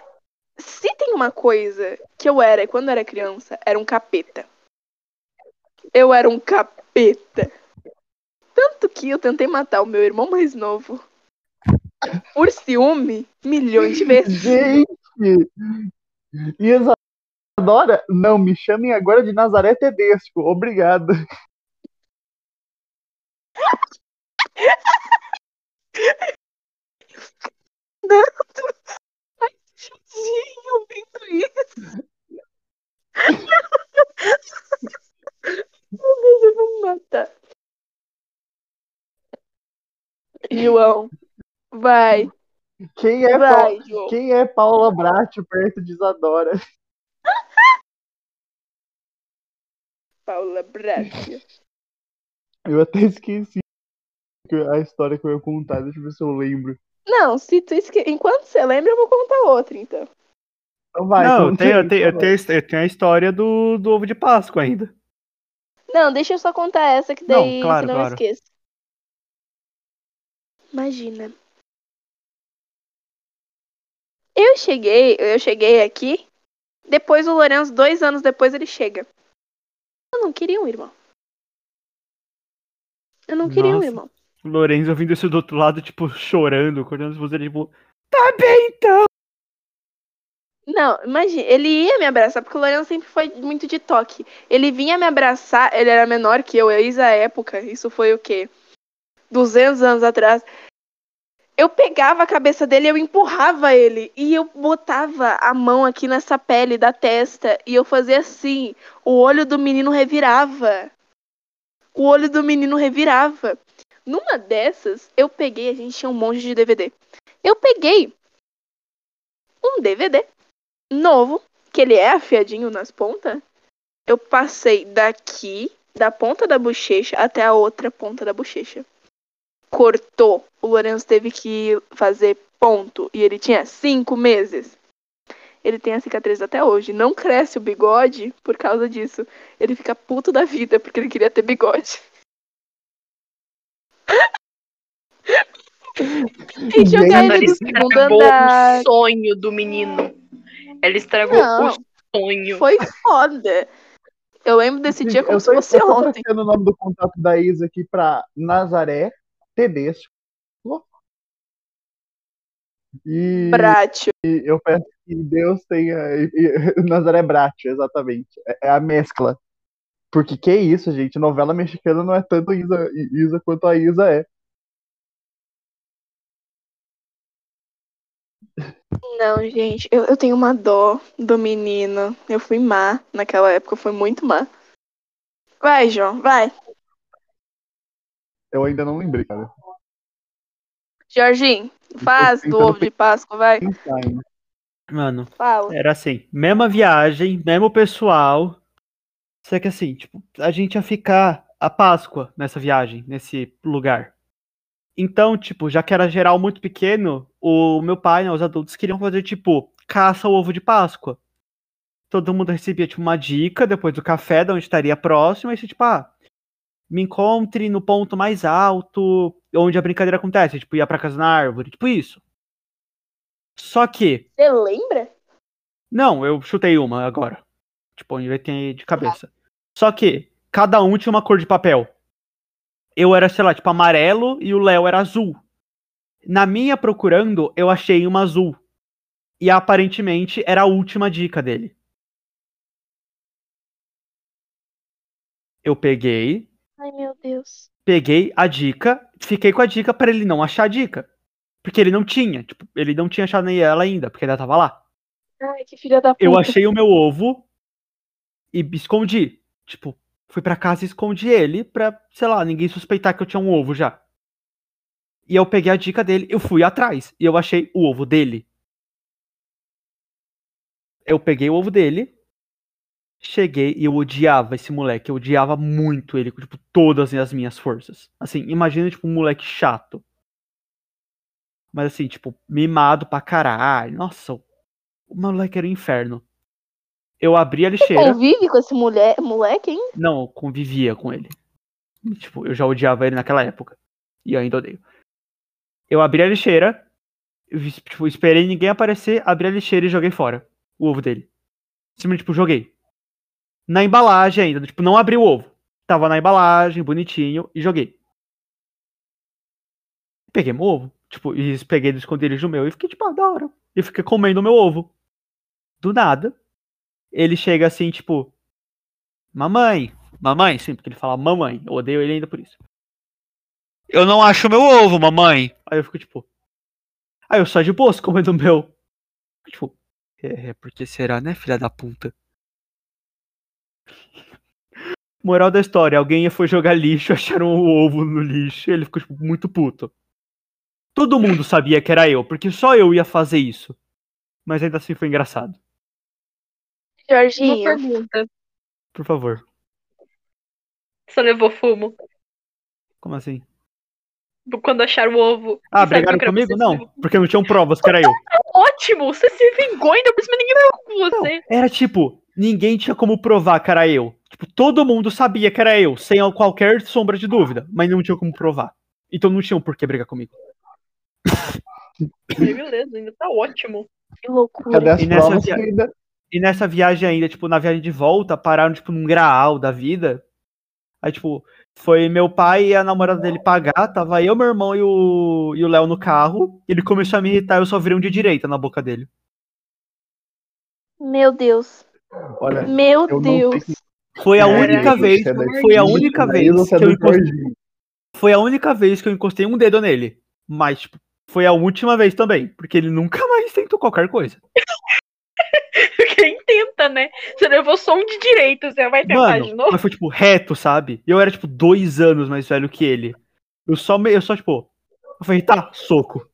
se tem uma coisa que eu era quando eu era criança, era um capeta. Eu era um capeta. Tanto que eu tentei matar o meu irmão mais novo. Por ciúme, milhões de vezes. Gente! Isadora, não, me chamem agora de Nazaré Tedesco. Obrigado. Tadinho, vendo isso. Meu Deus, eu vou matar. João, vai, Quem é, vai, Paula, João. quem é Paula Brat perto de Isadora? Paula Braga. Eu até esqueci a história que eu ia contar. Deixa eu ver se eu lembro. Não, se tu esque... enquanto você lembra, eu vou contar outra, então. Então vai, não, eu tenho, aí, eu, tenho, eu, tenho, eu tenho a história do, do ovo de Páscoa ainda. Não, deixa eu só contar essa que Não, daí claro, que não eu claro. esqueço. Imagina. Eu cheguei, eu cheguei aqui, depois o Lourenço, dois anos depois, ele chega. Eu não queria um irmão. Eu não queria um Nossa. irmão. O Lorenzo ouvindo isso do outro lado, tipo, chorando, cortando as vozes, tipo, tá bem então. Não, imagina, ele ia me abraçar, porque o Lourenço sempre foi muito de toque. Ele vinha me abraçar, ele era menor que eu, eis a época, isso foi o quê? 200 anos atrás. Eu pegava a cabeça dele, eu empurrava ele, e eu botava a mão aqui nessa pele da testa, e eu fazia assim, o olho do menino revirava. O olho do menino revirava. Numa dessas, eu peguei, a gente tinha um monte de DVD. Eu peguei um DVD novo, que ele é afiadinho nas pontas, eu passei daqui, da ponta da bochecha, até a outra ponta da bochecha. Cortou. O Lourenço teve que fazer ponto. E ele tinha cinco meses. Ele tem a cicatriz até hoje. Não cresce o bigode por causa disso. Ele fica puto da vida porque ele queria ter bigode. e jogar ele Ela do segundo estragou andar. o sonho do menino. Ela estragou Não. o sonho. Foi foda. Eu lembro desse dia como eu se fosse eu tô ontem. o nome do contato da Isa aqui pra Nazaré Tedesco. E, Bratio. e eu peço que Deus tenha. e- e- Nazaré Bratio, exatamente. É, é a mescla. Porque que isso, gente? Novela mexicana não é tanto Isa, Isa quanto a Isa é. Não, gente, eu, eu tenho uma dó do menino. Eu fui má naquela época, eu fui muito má. Vai, João, vai. Eu ainda não lembrei, cara. Jorginho, faz do ovo de Páscoa, vai. Mano, Fala. era assim, mesma viagem, mesmo pessoal. Só que assim, tipo, a gente ia ficar a Páscoa nessa viagem, nesse lugar. Então, tipo, já que era geral muito pequeno, o meu pai, né, os adultos queriam fazer, tipo, caça ao ovo de Páscoa. Todo mundo recebia, tipo, uma dica depois do café, de onde estaria próximo, e você, tipo, ah, me encontre no ponto mais alto, onde a brincadeira acontece, tipo, ia pra casa na árvore, tipo isso. Só que, Você lembra? não, eu chutei uma agora. Tipo, inventei de cabeça. Só que cada um tinha uma cor de papel. Eu era, sei lá, tipo amarelo e o Léo era azul. Na minha procurando, eu achei uma azul. E aparentemente era a última dica dele. Eu peguei, Ai, meu Deus. peguei a dica, fiquei com a dica pra ele não achar a dica. Porque ele não tinha, tipo, ele não tinha achado nem ela ainda, porque ela tava lá. Ai, que filha da puta. Eu achei o meu ovo e escondi. Tipo, fui pra casa e escondi ele pra, sei lá, ninguém suspeitar que eu tinha um ovo já. E eu peguei a dica dele, eu fui atrás e eu achei o ovo dele. Eu peguei o ovo dele, cheguei e eu odiava esse moleque, eu odiava muito ele com tipo todas as minhas forças. Assim, imagina tipo um moleque chato. Mas assim, tipo, mimado pra caralho. Nossa, o moleque era um inferno. Eu abri a lixeira. Convive com esse mulher, moleque, hein? Não, eu convivia com ele. Tipo, eu já odiava ele naquela época. E eu ainda odeio. Eu abri a lixeira, tipo, esperei ninguém aparecer, abri a lixeira e joguei fora o ovo dele. Simplesmente, tipo, joguei. Na embalagem ainda, tipo, não abri o ovo. Tava na embalagem, bonitinho, e joguei. peguei meu ovo. Tipo, e peguei do esconderijo meu e fiquei, tipo, ah, da hora. E fiquei comendo meu ovo. Do nada, ele chega assim, tipo, mamãe, mamãe, sim, porque ele fala mamãe. Eu odeio ele ainda por isso. Eu não acho meu ovo, mamãe. Aí eu fico, tipo. Aí eu só de boa comendo o meu. Tipo, é, é porque será, né, filha da puta? Moral da história, alguém foi jogar lixo, acharam o ovo no lixo, e ele ficou tipo, muito puto. Todo mundo sabia que era eu, porque só eu ia fazer isso. Mas ainda assim foi engraçado. Uma Jorginho, pergunta. Por favor. Você levou fumo? Como assim? Quando acharam o ovo. Ah, brigaram comigo? você? Não, porque não tinham provas que era eu. Ótimo! Você se vingou ainda por cima, ninguém ficou com você. Era tipo, ninguém tinha como provar que era eu. Tipo, todo mundo sabia que era eu, sem qualquer sombra de dúvida, mas não tinha como provar. Então não tinham por que brigar comigo. Beleza, ainda tá ótimo. que loucura. Cadê as E nessa provas via-. E nessa viagem ainda, tipo, na viagem de volta, pararam, tipo, num graal da vida. Aí, tipo, foi meu pai e a namorada dele pagar, tava eu, meu irmão e o e o Léo no carro. Ele começou a me irritar, eu só virei um de direita na boca dele. Meu Deus. Olha, Meu Deus. Foi a Caraca, única vez, é da foi a única mas vez é que eu do encostei, foi a única vez que eu encostei um dedo nele. Mas, foi a última vez também, porque ele nunca mais tentou qualquer coisa. Quem tenta, né? Você levou só um de direita, você vai tentar de Mano, novo? mas foi, tipo, reto, sabe? E eu era, tipo, dois anos mais velho que ele. Eu só, me- eu só tipo, eu falei, tá, soco.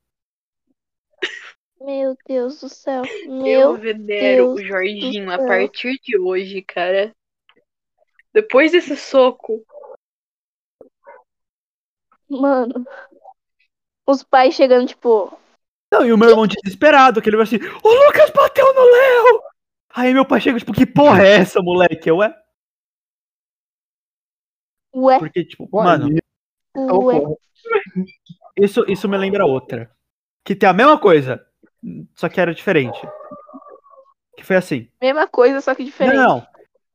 Meu Deus do céu. Eu Meu. venero Deus o Jorginho a partir de hoje, cara. Depois desse soco. Mano. Os pais chegando, tipo. Não, e o meu irmão desesperado, que ele vai assim, o Lucas bateu no Léo! Aí meu pai chega, tipo, que porra é essa, moleque? Eu é? Ué, Porque, tipo, Ué, mano, ué. isso, isso me lembra outra. Que tem a mesma coisa, só que era diferente. Que foi assim. Mesma coisa, só que diferente. Não, não.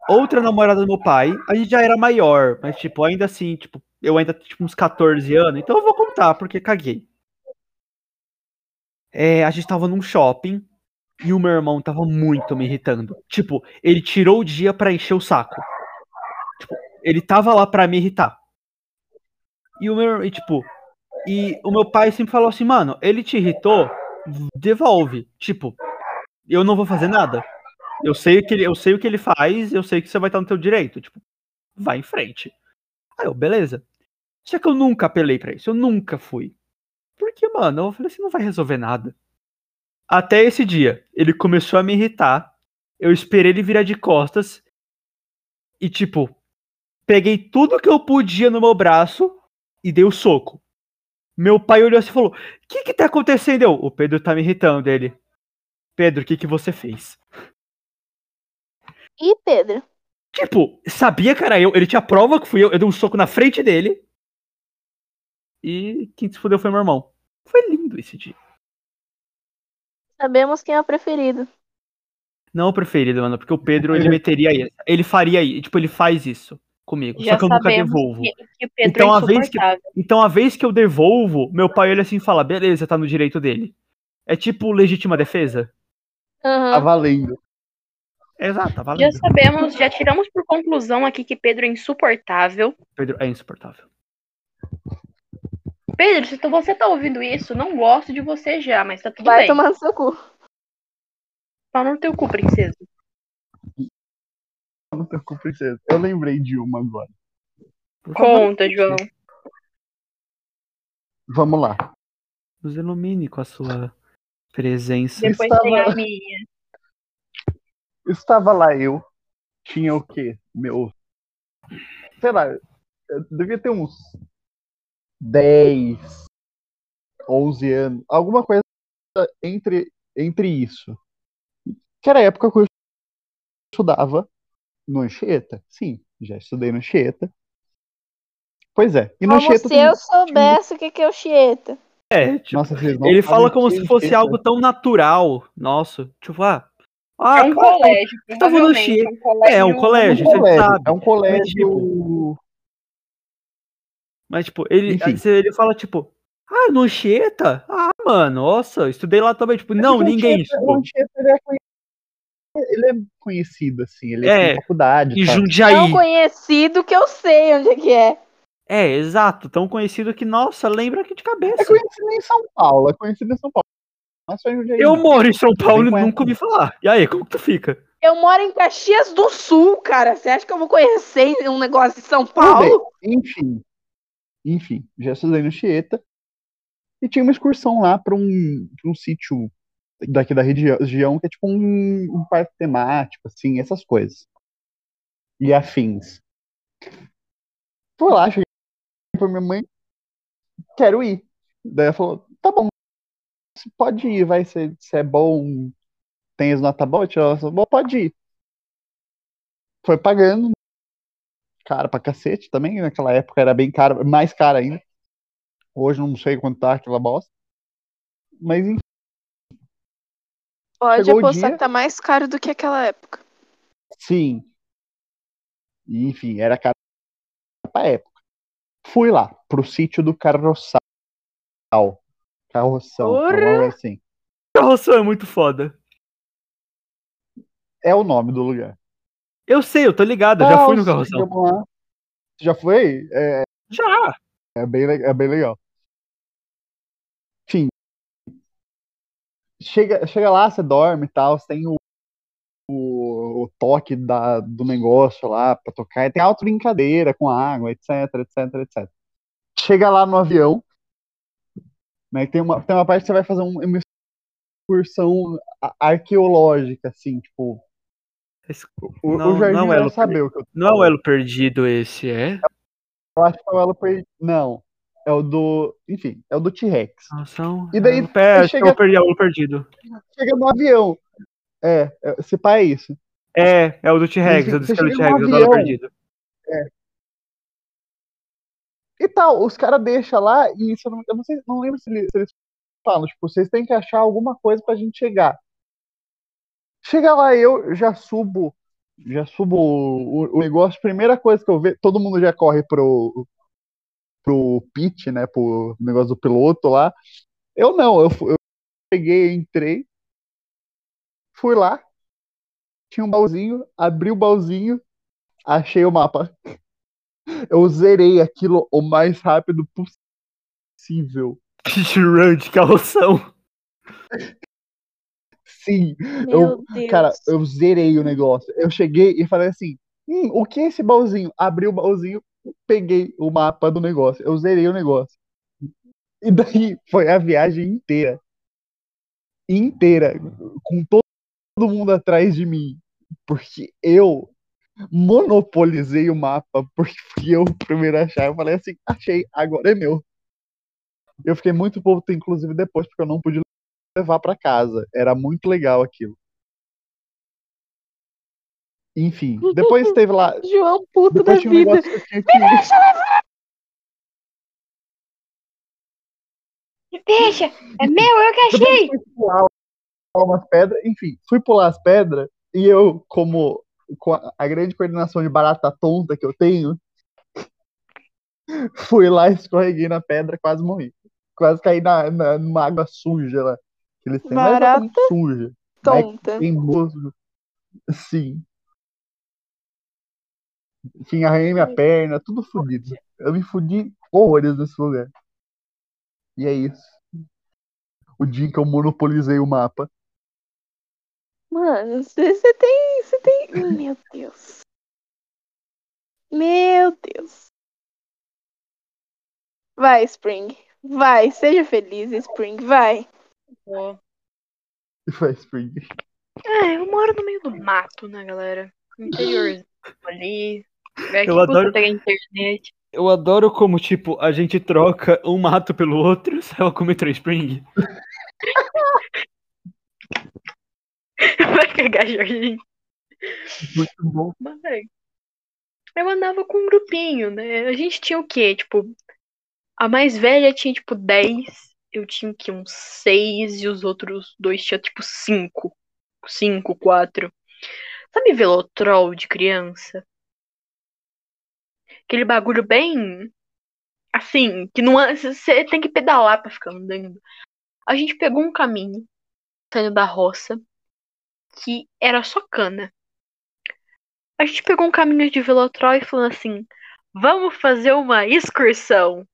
Outra namorada do meu pai, a gente já era maior, mas, tipo, ainda assim, tipo, eu ainda tinha tipo, uns 14 anos, então eu vou contar, porque caguei. É, a gente tava num shopping e o meu irmão tava muito me irritando. Tipo, ele tirou o dia pra encher o saco. Tipo, ele tava lá pra me irritar. E o meu, e, tipo, e o meu pai sempre falou assim, mano, ele te irritou, devolve. Tipo, eu não vou fazer nada. Eu sei que ele, eu sei o que ele faz, eu sei que você vai estar no teu direito, tipo, vai em frente. Aí eu, beleza. Só que eu nunca apelei pra isso, eu nunca fui. Porque, mano, eu falei assim, não vai resolver nada. Até esse dia, ele começou a me irritar. Eu esperei ele virar de costas e tipo, peguei tudo que eu podia no meu braço e dei o soco. Meu pai olhou assim e falou: "O que que tá acontecendo?" Eu, o Pedro tá me irritando dele. Pedro, o que que você fez? Ih, Pedro. Tipo, sabia que era eu, ele tinha prova que fui eu, eu dei um soco na frente dele. E quem se fudeu foi meu irmão. Foi lindo esse dia. Sabemos quem é o preferido. Não o preferido, mano, porque o Pedro ele meteria isso. Ele faria isso, tipo, ele faz isso comigo. Já só que eu nunca devolvo. que, que Pedro Então, é a vez que-. Então a vez que eu devolvo, meu pai olha assim e fala: beleza, tá no direito dele. É tipo legítima defesa? Tá Aham. valendo. Exato, tá Já sabemos, já tiramos por conclusão aqui que Pedro é insuportável. Pedro é insuportável. Pedro, se tu- você tá ouvindo isso, não gosto de você já, mas tá tudo Vai bem. tomar no seu cu. Pau no teu cu, princesa. Não tô com princesa. Eu lembrei de uma agora. Conta, João. Vamos lá. nos ilumine com a sua presença. Depois Estava- tem a minha. Estava lá eu. Tinha o quê? Meu. Sei lá. Eu devia ter uns 10, 11 anos. Alguma coisa entre, entre isso. Que era a época que eu estudava no Anchieta. Sim, já estudei no Anchieta. Pois é. E no Como Anchieta se eu soubesse o que que é o Chieta. É, tipo, Nossa, não ele fala como se é fosse Anchieta. algo tão natural. Nossa, tipo, ah. ah É um colégio, tava no provavelmente. Chile. um colégio. É, um colégio, É um você colégio. sabe. É um colégio. Mas, tipo, ele, Enfim. ele fala, tipo, Ah, no Anchieta? Ah, mano, nossa, estudei lá também. Tipo, não, Porque o ninguém Anchieta-. O Anchieta, ele é, ele é conhecido, assim. Ele É, tem faculdade. E tá? Jundiaí. Tão conhecido que eu sei onde é que é. É, exato. Tão conhecido que, nossa, lembra aqui de cabeça. É conhecido em São Paulo. É conhecido em São Paulo. Mas só em Jundiaí. Eu não. moro em São Paulo e nunca ouvi falar. E aí, como que tu fica? Eu moro em Caxias do Sul, cara. Você acha que eu vou conhecer um negócio de São Paulo? Enfim. Enfim, já estudei no Chieta. E tinha uma excursão lá para um, pra um sítio daqui da região, que é tipo um, um parque temático, assim, essas coisas. E afins. Fui lá, cheguei pra minha mãe, quero ir. Daí ela falou, tá bom, você pode ir, vai, se, se é bom, tem as notas boas, ela falou, pode ir. Foi pagando, caro pra cacete também, naquela época era bem caro, mais caro ainda. Hoje não sei quanto tá aquela bosta. Mas enfim, Pode chegou apostar dia- que tá mais caro do que aquela época. sim. Enfim, era caro pra época. Fui lá, pro sítio do Carroçal. Carroção, Porra! assim. Carroção é muito foda. É o nome do lugar. Eu sei, eu tô ligado, eu já fui no carroção. Já foi? É, Já. é, bem, é bem legal. Enfim. Chega, chega lá, você dorme e tal, você tem o, o, o toque da, do negócio lá pra tocar, e tem alta brincadeira com água, etc, etc, etc. Chega lá no avião, né, tem uma, tem uma parte que você vai fazer um- uma excursão arqueológica, assim, tipo, Esse- o, Não- o Jardim não é vai saber o que eu Não é o elo perdido esse, é? Eu acho que é o Elo Perdido. Não. É o do. Enfim, é o do T-Rex. Carroção. E daí Elo per- acho que chega- eu perdi é perdido. Chega no avião. É, é, se pá é isso. É, é o do T-Rex, o T-Rex, é o do elo avião. perdido. E tal, os caras deixam lá e se eu não, eu não sei, não lembro se eles, se eles falam, tipo, vocês têm que achar alguma coisa pra gente chegar. Chega lá, eu já subo, já subo o, o negócio, primeira coisa que eu vejo, todo mundo já corre pro, pro pitch, né, pro negócio do piloto lá. Eu não, eu, eu peguei, entrei, fui lá, tinha um baúzinho, abri o baúzinho, achei o mapa. Eu zerei aquilo o mais rápido possível. Run de carroção. Sim, Meu Deus. cara, eu zerei o negócio. Eu cheguei e falei assim: hum, o que é esse baúzinho? Abri o baúzinho, peguei o mapa do negócio. Eu zerei o negócio. E daí foi a viagem inteira. Inteira. Com todo mundo atrás de mim. Porque eu monopolizei o mapa. Porque fui eu o primeiro a achar. Eu falei assim: achei, agora é meu. Eu fiquei muito puto, inclusive, depois, porque eu não pude levar pra casa. Era muito legal aquilo. Enfim, depois teve lá. João, puto da Depois tinha um vida. negócio que eu tinha que. Deixa, é meu, eu que achei. fui pular umas pedras. Enfim, fui pular as pedras e eu, como com a, a grande coordenação de barata tonta que eu tenho, fui lá, escorreguei na pedra, quase morri. Quase caí na, na, numa água suja lá. Que eles têm. É Barata suja. Tonta. Tem musgo. Sim. Enfim, arranhei minha perna, tudo fodido. Eu me fudi horrores nesse lugar. E é isso. O dia em que eu monopolizei o mapa. Mano, você tem. Você tem. Meu Deus. Meu Deus. Vai, Spring. Vai, seja feliz, Spring. Vai. E foi Spring. É, eu moro no meio do mato, né, galera? Interior ali. Que Eu adoro- internet. Eu adoro como, tipo, a gente troca um mato pelo outro, saiu com o Metro Spring. Vai cagar, Jorginho. Muito bom. Mas, velho, eu andava com um grupinho, né? A gente tinha o quê? Tipo, a mais velha tinha, tipo, 10. Eu tinha, o quê? Uns 6. E os outros dois tinham, tipo, 5. 5, 4. Sabe Velotrol de criança? Aquele bagulho bem assim, que não é- você tem que pedalar pra ficar andando. A gente pegou um caminho saindo da roça que era só cana. A gente pegou um caminho de velotrol e falou assim: "Vamos fazer uma excursão".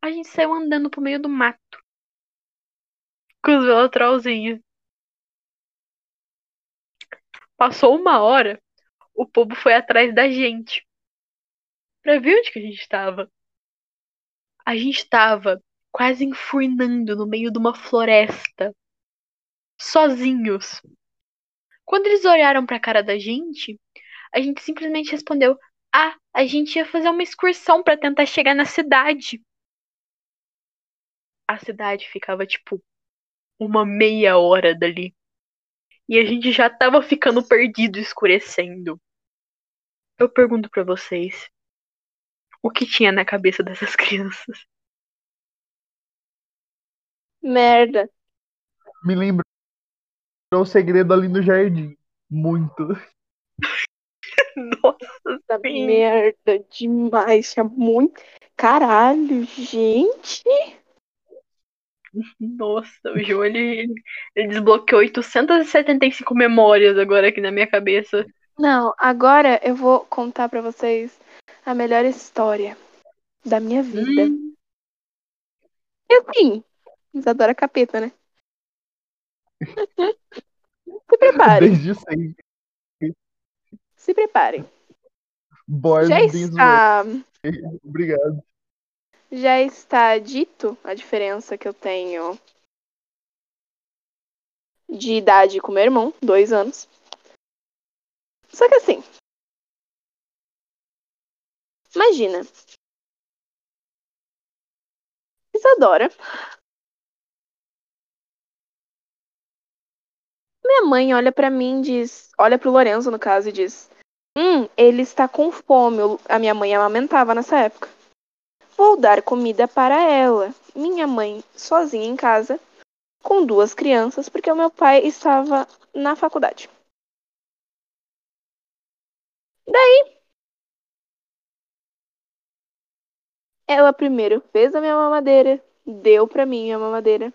A gente saiu andando pro meio do mato com os velotrolzinhos. Passou uma hora, o povo foi atrás da gente. Pra ver onde que a gente tava. A gente tava quase enfurnando no meio de uma floresta. Sozinhos. Quando eles olharam pra cara da gente, a gente simplesmente respondeu: Ah, a gente ia fazer uma excursão pra tentar chegar na cidade. A cidade ficava tipo uma meia hora dali. E a gente já tava ficando perdido, escurecendo. Eu pergunto pra vocês: o que tinha na cabeça dessas crianças? Merda. Me lembrou o segredo ali no jardim. Muito. Nossa, sim. merda demais. Tinha muito. Caralho, gente. Nossa, o João ele, ele desbloqueou 875 memórias agora aqui na minha cabeça. Não, agora eu vou contar pra vocês a melhor história da minha vida. Hum, E assim, Isadora Capeta, né? Se preparem, Desde sempre. se preparem. Born Já está. Obrigado. já está dito a diferença que eu tenho de idade com meu irmão, dois anos. Só que assim, imagina. Isadora. Minha mãe olha pra mim e diz, olha pro Lorenzo no caso e diz: "Hum, ele está com fome". A minha mãe amamentava nessa época. Vou dar comida para ela. Minha mãe sozinha em casa com duas crianças porque o meu pai estava na faculdade. Daí ela primeiro fez a minha mamadeira, deu pra mim a mamadeira,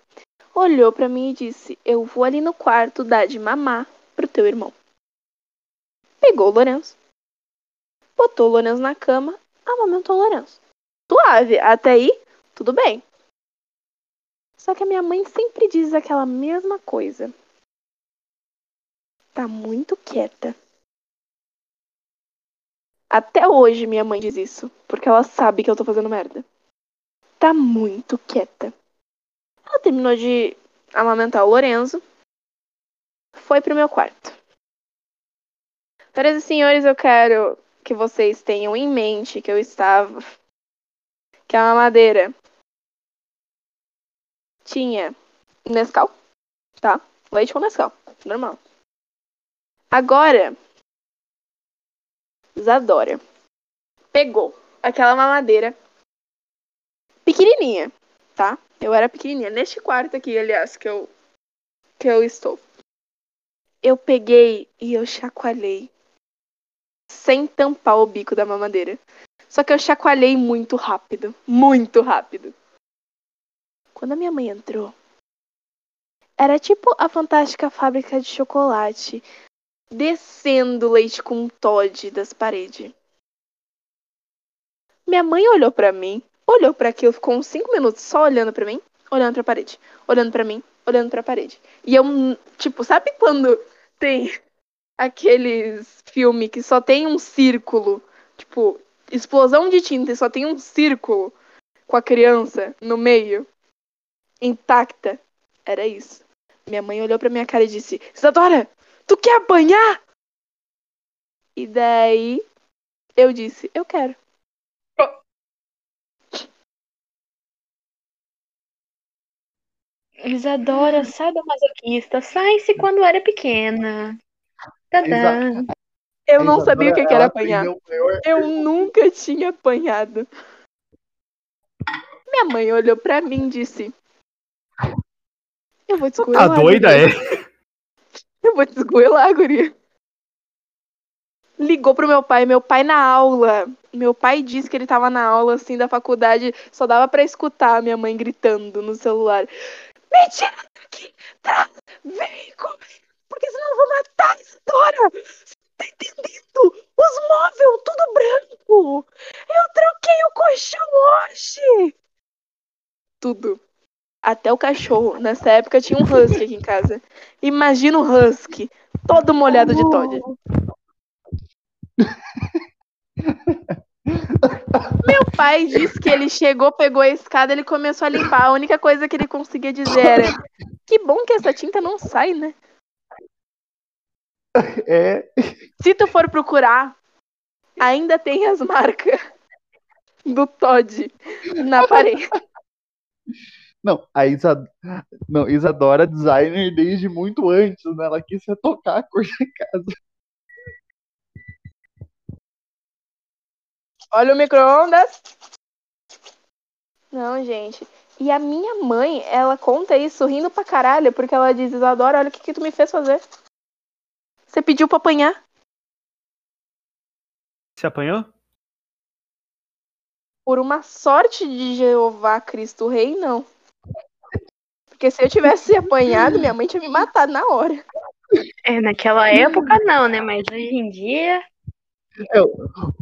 olhou pra mim e disse: "Eu vou ali no quarto dar de mamar pro teu irmão". Pegou o Lourenço, botou o Lourenço na cama, amamentou o Lourenço. Suave, até aí, tudo bem. Só que a minha mãe sempre diz aquela mesma coisa. Tá muito quieta. Até hoje minha mãe diz isso, porque ela sabe que eu tô fazendo merda. Tá muito quieta. Ela terminou de amamentar o Lorenzo, foi pro meu quarto. Senhoras e senhores, eu quero que vocês tenham em mente que eu estava. Que a mamadeira tinha Nescau, tá? Leite com Nescau, normal. Agora, Isadora pegou aquela mamadeira pequenininha, tá? Eu era pequenininha. Neste quarto aqui, aliás, que eu, que eu estou. Eu peguei e eu chacoalhei. Sem tampar o bico da mamadeira. Só que eu chacoalhei muito rápido. Muito rápido. Quando a minha mãe entrou, era tipo a fantástica fábrica de chocolate descendo leite com Todd das paredes. Minha mãe olhou pra mim, olhou pra aquilo, ficou uns 5 minutos só olhando pra mim, olhando pra parede, olhando pra mim, olhando pra parede. E eu, tipo, sabe quando tem aqueles filmes que só tem um círculo, tipo, explosão de tinta e só tem um círculo com a criança no meio, intacta? Era isso. Minha mãe olhou pra minha cara e disse: Isadora, tu quer apanhar? E daí eu disse: Eu quero. Isadora, sadomasoquista, sai-se quando era pequena. Tadã. Eu não Isadora, sabia o que que era apanhar. maior- Eu nunca tinha apanhado. Minha mãe olhou pra mim e disse: Eu vou te Tá doida, é? Eu vou te guria. ligou pro meu pai, meu pai na aula. Meu pai disse que ele tava na aula, assim, da faculdade, só dava pra escutar a minha mãe gritando no celular. Me tira daqui! Tá? Vem comigo! Porque senão eu vou matar a Isadora! Você tá entendendo? Os móveis, tudo branco! Eu troquei o colchão hoje! Tudo. Até o cachorro. Nessa época tinha um husky aqui em casa. Imagina o husky, todo molhado de Todd. Meu pai disse que ele chegou, pegou a escada, ele começou a limpar. A única coisa que ele conseguia dizer era: Que bom que essa tinta não sai, né? É. Se tu for procurar, ainda tem as marcas do Todd na parede. Não, a Isa... não, Isadora é designer desde muito antes, né? Ela quis retocar a cor da casa. Olha o micro-ondas. Não, gente. E a minha mãe, ela conta isso rindo pra caralho, porque ela diz, Isadora, olha o que, que tu me fez fazer. Você pediu pra apanhar. Você apanhou? Por uma sorte de Jeová Cristo Rei, não. Porque se eu tivesse apanhado, minha mãe tinha me matado na hora. É, naquela época não, né? Mas hoje em dia.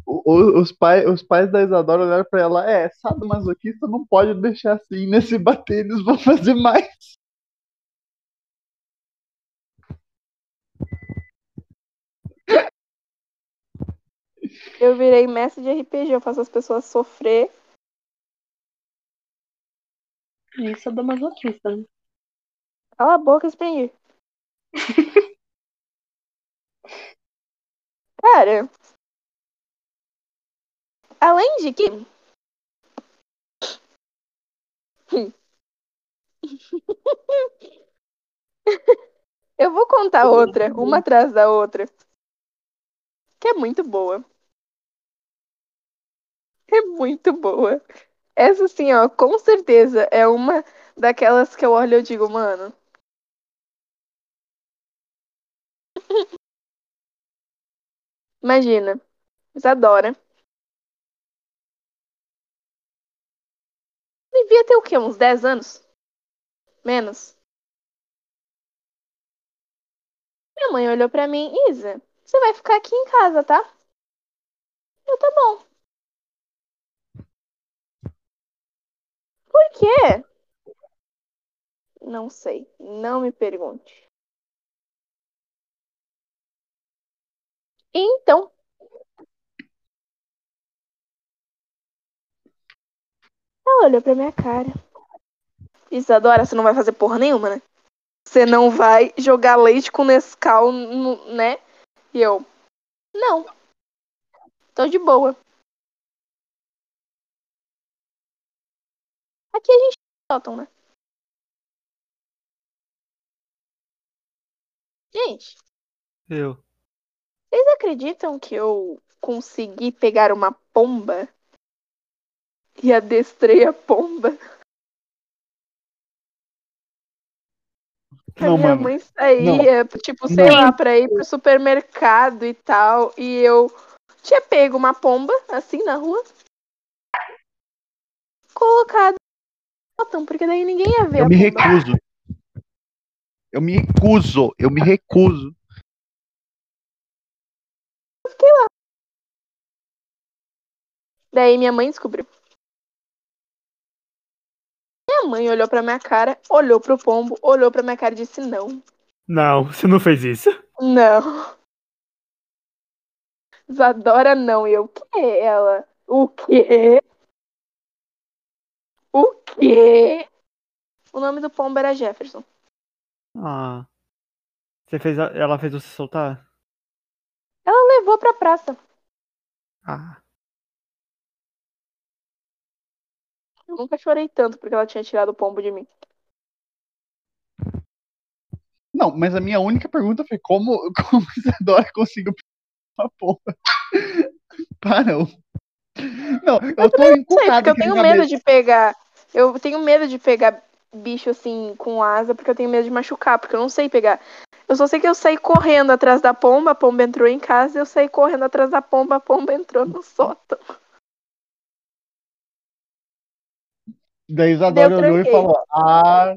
O- os, pai, os pais da Isadora olharam pra ela, é, sadomasoquista não pode deixar assim, nesse bater eles vão fazer mais. Eu virei mestre de RPG, eu faço as pessoas sofrer. Isso é do masoquista. né? Cala a boca, Springer. Cara, além de que. Eu vou contar outra, uma atrás da outra. Que é muito boa. É muito boa. Essa, sim, ó, com certeza é uma daquelas que eu olho e eu digo, mano. Imagina, Isadora. Devia ter o quê? Uns 10 anos? Menos? Minha mãe olhou pra mim, Isa, você vai ficar aqui em casa, tá? Eu, tá bom. Por quê? Não sei, não me pergunte. Então, ela olhou pra minha cara. Isadora, você não vai fazer porra nenhuma, né? Você não vai jogar leite com Nescau, né? E eu, não. Tô de boa. Aqui a gente sótão, né? Gente, Eu. vocês acreditam que eu consegui pegar uma pomba e adestrei a pomba? A Não, minha mano. mãe saía, tipo, sei Não. lá, pra ir pro supermercado e tal, e eu tinha pego uma pomba, assim, na rua, colocado sótão, porque daí ninguém ia ver Eu me recuso. Eu me recuso. Eu me recuso. Daí minha mãe descobriu. Minha mãe olhou pra minha cara, olhou pro pombo, olhou pra minha cara e disse não. Não, você não fez isso. Não. Isadora não. E eu, o quê? Ela, o quê? O quê? O nome do pombo era Jefferson. Ah. Você fez a- Ela fez você soltar? Ela levou pra praça. Ah. Eu nunca chorei tanto porque ela tinha tirado o pombo de mim. Não, mas a minha única pergunta foi como, como Isadora conseguiu uma pomba. Para. Não, eu tô Não sei, encucado porque eu tenho medo cabeça. de pegar. Eu tenho medo de pegar bicho assim com asa, porque eu tenho medo de machucar, porque eu não sei pegar. Eu só sei que eu saí correndo atrás da pomba, a pomba entrou em casa, eu saí correndo atrás da pomba, a pomba entrou no sótão. Daí Isadora Eu olhou e falou: Ah,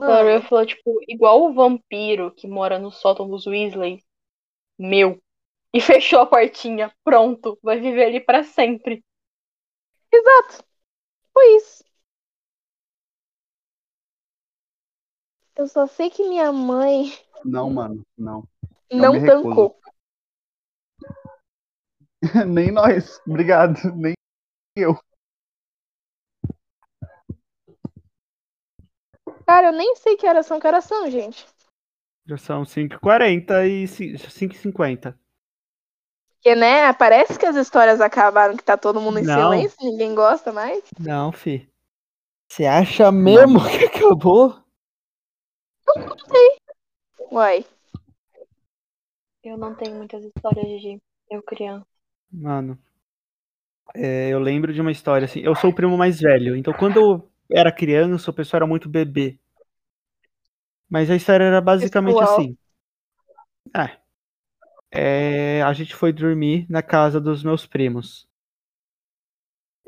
Ela falou, tipo, igual o vampiro que mora no sótão dos Weasley. Meu. E fechou a portinha. Pronto. Vai viver ali pra sempre. Exato. Foi isso. Eu só sei que minha mãe não, mano, não. Eu não tancou. Nem nós. Obrigado. Nem eu. Cara, eu nem sei que horas são, que horas são, gente. Já são 5h40 e 5h50. Porque, né, parece que as histórias acabaram, que tá todo mundo em Não. silêncio, ninguém gosta mais. Não, fi. Você acha mesmo que acabou? Uai. Eu não tenho muitas histórias de eu criança. Mano, é, eu lembro de uma história assim. Eu sou o primo mais velho, então quando eu era criança, o pessoal era muito bebê. Mas a história era basicamente Pessoal. assim. É. É, a gente foi dormir na casa dos meus primos.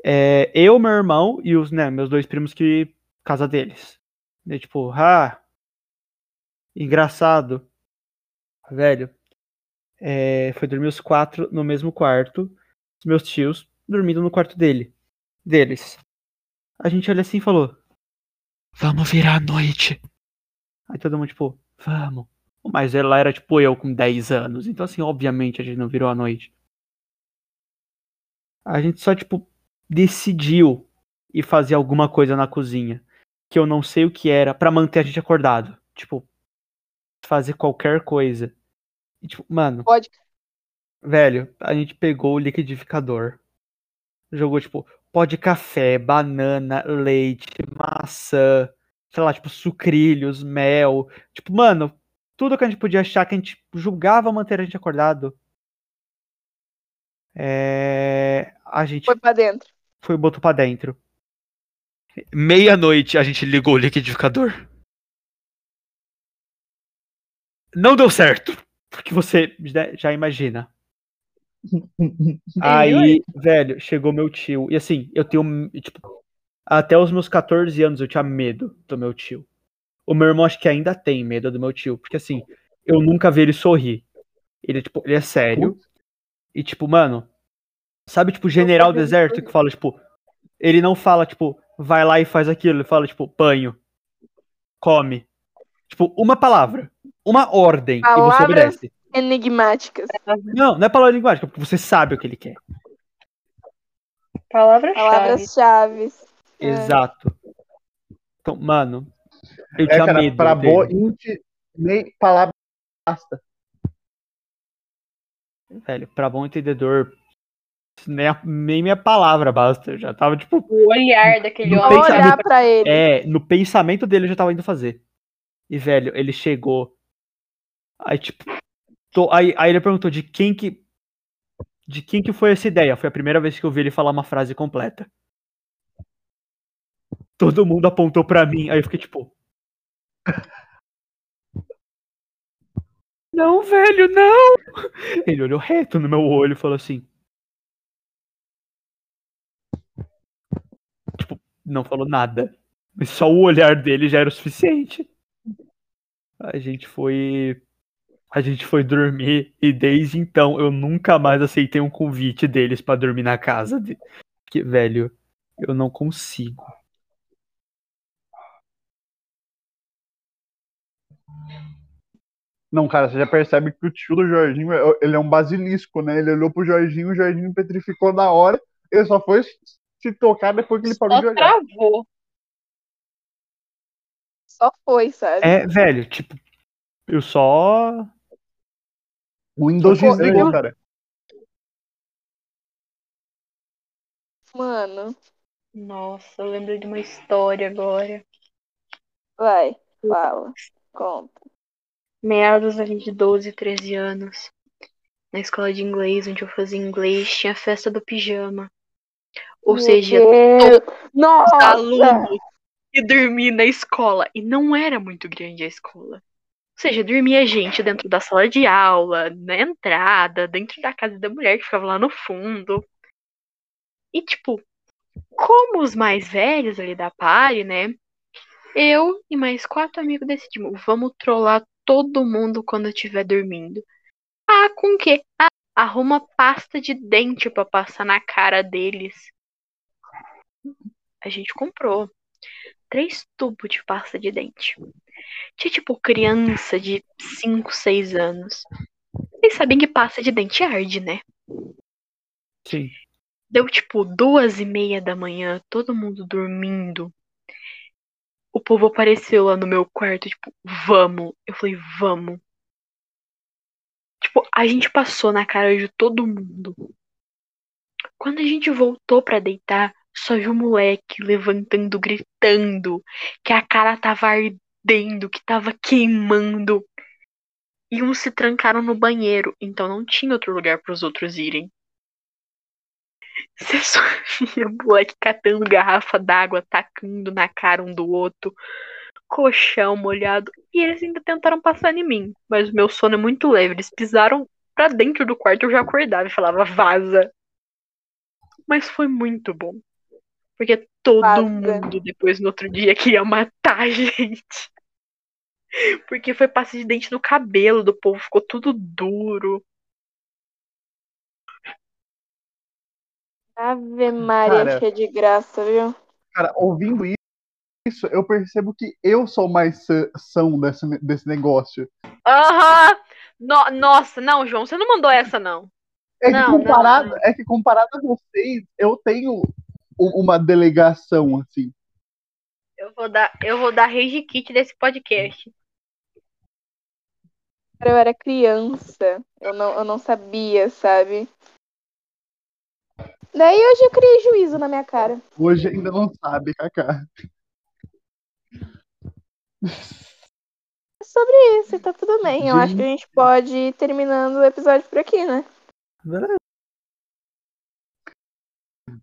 É, eu, meu irmão e os né, meus dois primos que casa deles. E, tipo, ah, engraçado, velho. É, foi dormir os quatro no mesmo quarto. Os meus tios dormindo no quarto dele, deles. A gente olha assim e falou: Vamos virar a noite. Aí todo mundo, tipo, vamos. Mas ela era tipo eu com 10 anos. Então, assim, obviamente a gente não virou a noite. A gente só, tipo, decidiu ir fazer alguma coisa na cozinha. Que eu não sei o que era, pra manter a gente acordado. Tipo, fazer qualquer coisa. E, tipo, mano, Pode. velho, a gente pegou o liquidificador. Jogou, tipo, pó de café, banana, leite, maçã, sei lá, tipo, sucrilhos, mel. Tipo, mano, tudo que a gente podia achar que a gente julgava manter a gente acordado. É... A gente Foi pra dentro. foi botou pra dentro. Meia-noite a gente ligou o liquidificador. Não deu certo. Porque você já- já imagina. Aí, velho, chegou meu tio. E assim, eu tenho. Tipo, até os meus 14 anos eu tinha medo do meu tio. O meu irmão acho que ainda tem medo do meu tio. Porque assim, eu nunca vi ele sorrir. Ele, tipo, ele é sério. E, tipo, mano, sabe, tipo, general do exército que fala, tipo, ele não fala, tipo, vai lá e faz aquilo. Ele fala, tipo, banho, come. Tipo, uma palavra, uma ordem e você Palavras- obedece. Enigmáticas. Não, não é palavra linguagem, porque você sabe o que ele quer. Palavra-chave. Palavras-chave. É. Exato. Então, mano, eu É, tinha cara, medo. pra boa, inti, nem palavra basta. Velho, pra bom entendedor, nem, a- nem minha palavra basta. Eu já tava, tipo, O olhar daquele homem. olhar pra ele. É, no pensamento dele eu já tava indo fazer. E, velho, ele chegou. Aí, tipo. tô- aí, aí ele perguntou de quem que. De quem que foi essa ideia? Foi a primeira vez que eu vi ele falar uma frase completa. Todo mundo apontou pra mim, aí eu fiquei tipo. Não, velho, não! Ele olhou reto no meu olho e falou assim. Tipo, não falou nada. Mas só o olhar dele já era o suficiente. A gente foi. A gente foi dormir e desde então eu nunca mais aceitei um convite deles pra dormir na casa. De... Porque, velho, eu não consigo. Não, cara, você já percebe que o tio do Jorginho, é- ele é um basilisco, né? Ele olhou pro Jorginho, o Jorginho petrificou na hora, ele só foi se tocar depois que ele parou Só de olhar. travou. Só foi, sabe? É, velho, tipo, eu só. O Windows desligou, eu- cara. Mano, Nossa, eu lembro de uma história agora. vai, fala, conta. Meados ali de 12, 13 anos. Na escola de inglês, onde eu fazia inglês, tinha a festa do pijama. Ou Meu seja, Deus. os alunos e dormir na escola. E não era muito grande a escola. Ou seja, dormia gente dentro da sala de aula, na entrada, dentro da casa da mulher que ficava lá no fundo. E, tipo, como os mais velhos ali da party, né? Eu e mais quatro amigos decidimos, vamos trollar todo mundo quando estiver dormindo. Ah, com o quê? Ah, arruma pasta de dente pra passar na cara deles. A gente comprou três tubos de pasta de dente. Tinha tipo criança de 5, 6 anos. Vocês sabem que pasta de dente arde, né? Sim. Deu tipo duas e meia da manhã, todo mundo dormindo. O povo apareceu lá no meu quarto, tipo, vamos. Eu falei, vamos. Tipo, a gente passou na cara de todo mundo. Quando a gente voltou pra deitar, só viu o moleque levantando, gritando, que a cara tava ardendo, que tava queimando. E uns se trancaram no banheiro, então não tinha outro lugar para os outros irem. Você só via moleque catando garrafa d'água, tacando na cara um do outro, colchão molhado. E eles ainda tentaram passar em mim. Mas o meu sono é muito leve. Eles pisaram pra dentro do quarto, eu já acordava e falava, vaza. Mas foi muito bom. Porque todo Vaza. mundo, depois no outro dia, queria matar a gente. Porque foi pasta de dente no cabelo do povo, ficou tudo duro. Ave Maria, Cara. cheia de graça, viu? Cara, ouvindo isso, eu percebo que eu sou mais sã- são desse, desse negócio. Aham! No- nossa, não, João, você não mandou essa, não. É Não, que não, comparado, não. é que comparado a vocês, eu tenho uma delegação assim. Eu vou dar, eu vou dar rage kit desse podcast. Eu era criança. Eu não, eu não sabia, sabe? Daí hoje eu criei juízo na minha cara. Hoje ainda não sabe, Kaká. É sobre isso, tá tudo bem. Eu acho que a gente pode ir terminando o episódio por aqui, né? Beleza.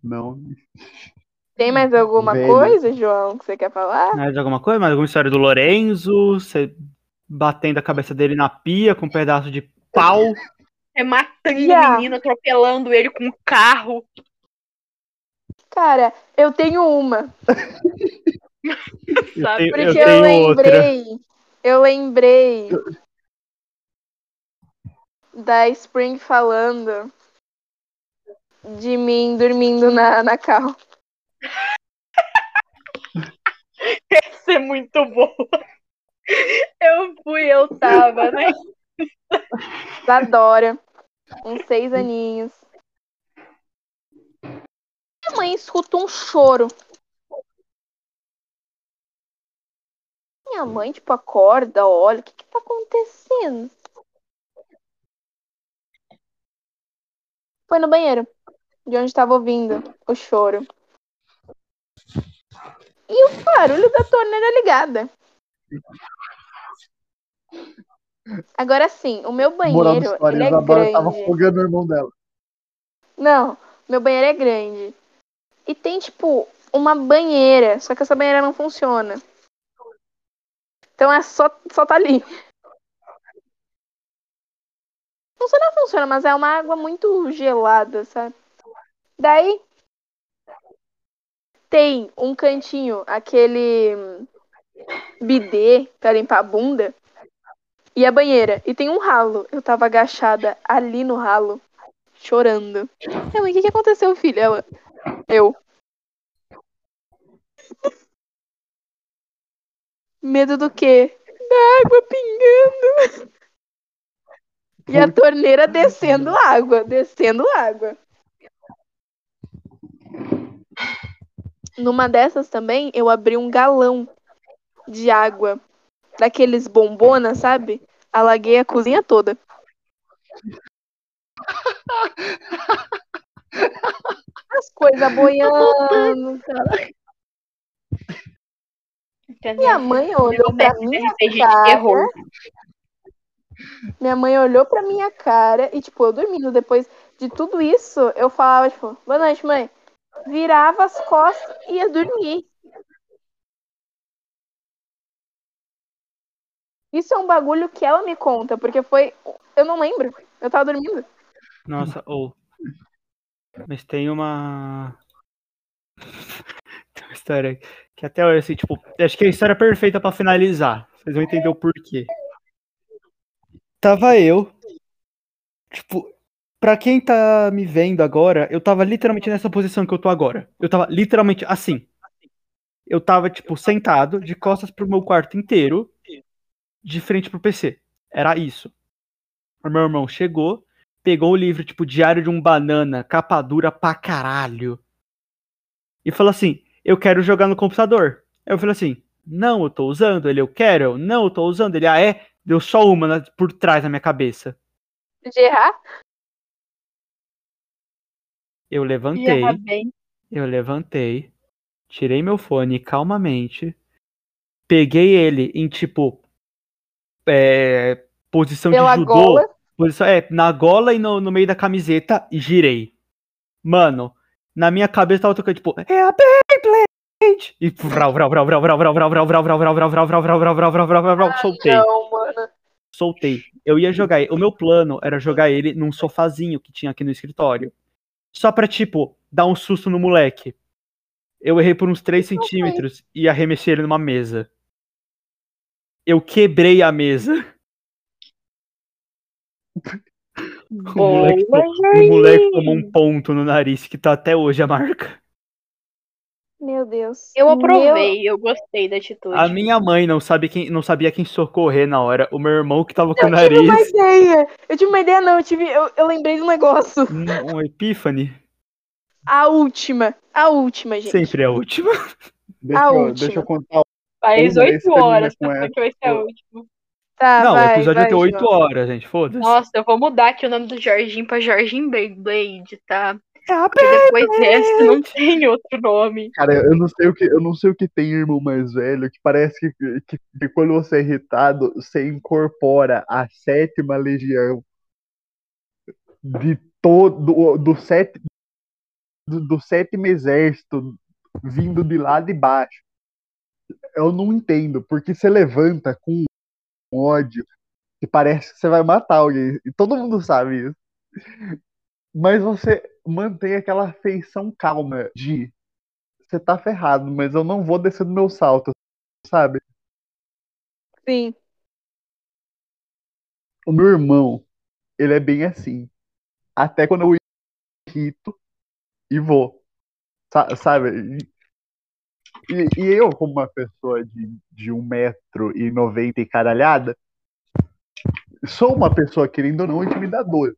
Não. Tem mais alguma Velho. coisa, João, que você quer falar? Mais alguma coisa? Mais alguma história do Lorenzo? Você batendo a cabeça dele na pia com um pedaço de pau? É matando Yeah. o menino, atropelando ele com um carro. Cara, eu tenho uma. Eu Sabe? tenho, Porque eu eu, tenho outra. lembrei. Eu lembrei da Spring falando de mim dormindo na, na cal. Essa é muito boa. Eu fui, eu tava, né? Da Dora. Uns seis aninhos. Minha mãe escuta um choro. Minha mãe, tipo, acorda, olha, o que que tá acontecendo? Foi no banheiro, de onde tava ouvindo o choro. E o barulho da torneira ligada. Agora sim, o meu banheiro, história, ele é Isadora tava grande. afogando o irmão dela. Não, meu banheiro é grande. E tem, tipo, uma banheira, só que essa banheira não funciona. Então é só, só tá ali. Funciona, funciona, mas é uma água muito gelada, sabe? Daí tem um cantinho, aquele bidê pra limpar a bunda. E a banheira. E tem um ralo. Eu tava agachada ali no ralo, chorando. Minha mãe, o que, que aconteceu, filha? Ela. Eu. Medo do quê? Da água pingando. E a torneira descendo água, descendo água. Numa dessas também, eu abri um galão de água. Daqueles bombona, sabe? Alaguei a cozinha toda. As coisas boiando, cara. Minha mãe olhou pra minha cara. Minha mãe olhou pra minha cara e, tipo, eu dormindo. Depois de tudo isso, eu falava, tipo, boa noite, mãe. Virava as costas e ia dormir. Isso é um bagulho que ela me conta, porque foi. Eu não lembro. Eu tava dormindo. Nossa, ou. Mas tem uma. tem uma história que até hoje, assim, tipo, acho que é a história perfeita pra finalizar. Vocês vão entender o porquê. Tava eu. Tipo, pra quem tá me vendo agora, eu tava literalmente nessa posição que eu tô agora. Eu tava literalmente assim. Eu tava, tipo, sentado, de costas pro meu quarto inteiro, de frente pro PC. Era isso. O meu irmão chegou, pegou o livro, tipo, Diário de um Banana, capa dura pra caralho. E falou assim: Eu quero jogar no computador. Eu falei assim: Não, eu tô usando. Ele, eu quero. Eu, não, eu tô usando. Ele, ah, é? Deu só uma na- por trás na minha cabeça. De errar? Eu levantei. Eu levantei, tirei meu fone calmamente, peguei ele em tipo é, posição Pela de judô, gola. posição, é, na gola e no, no meio da camiseta e girei. Mano, na minha cabeça tava tocando tipo, é a Beyblade! E soltei, Não, mano. soltei. Eu ia jogar, o meu plano era jogar ele num sofazinho que tinha aqui no escritório. Só pra, tipo, dar um susto no moleque. Eu errei por uns 3 centímetros e arremessei ele numa mesa. Eu quebrei a mesa. O moleque, o moleque tomou um ponto no nariz, que tá até hoje a marca. Meu Deus. Eu Meu- aprovei, eu gostei da atitude. A minha mãe não, sabe quem, não sabia quem socorrer na hora. O meu irmão que tava com o Eu tive uma nariz. ideia. Eu tive uma ideia, não. Eu, tive, eu, eu lembrei de um negócio. Um, um epífane. A última. A última, gente. Sempre é a última. Deixa, A eu, última. deixa eu contar. Faz oito horas, com tá? essa. que vai ser a última. Tá, não, vai, o episódio vai, 8 João. horas, gente. Foda-se. Nossa, eu vou mudar aqui o nome do Jorginho pra Jorginho Beyblade, tá? É a Porque depois dessa não tem outro nome. Cara, eu não sei o que, eu não sei o que tem irmão mais velho, que parece que, que, que quando você é irritado, você incorpora a sétima legião de todo do, sete, do, do sétimo exército vindo de lá de baixo. Eu não entendo, porque você levanta com ódio que parece que você vai matar alguém. E todo mundo sabe isso. Mas você mantém aquela feição calma de você tá ferrado, mas eu não vou descer do meu salto, sabe? Sim. O meu irmão, ele é bem assim. Até quando eu irrito e vou. Sa- Sabe? E, e eu, como uma pessoa de, de 1,90m e caralhada, sou uma pessoa, querendo ou não, intimidadora.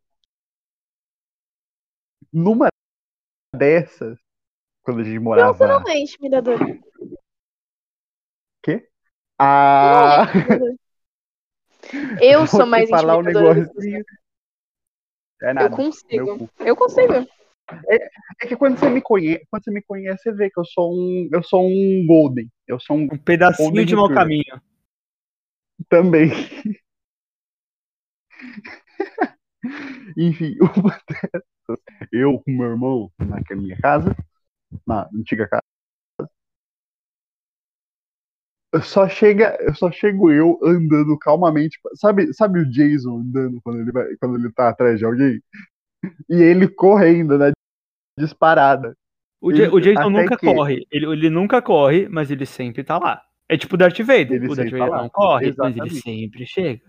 Numa dessas, quando a gente morava. Não é intimidador. a... Eu sou Vou te mais falar um negocinho. É você. nada. Eu consigo. Eu consigo. É que quando você me conhece, quando você me conhece, você vê que eu sou um, eu sou um golden. Eu sou um Um pedacinho de mau caminho. também. Enfim, dessas, eu com meu irmão na minha casa, na antiga casa, só chega, só chego eu andando calmamente, sabe, sabe o Jason andando quando ele vai, quando ele tá atrás de alguém? E ele correndo na disparada. O, o Jason nunca que- corre. Ele, ele nunca corre, mas ele sempre tá lá. É tipo o Darth Vader. Ele o Darth sempre Vader tá não corre, mas ele Exatamente. sempre chega.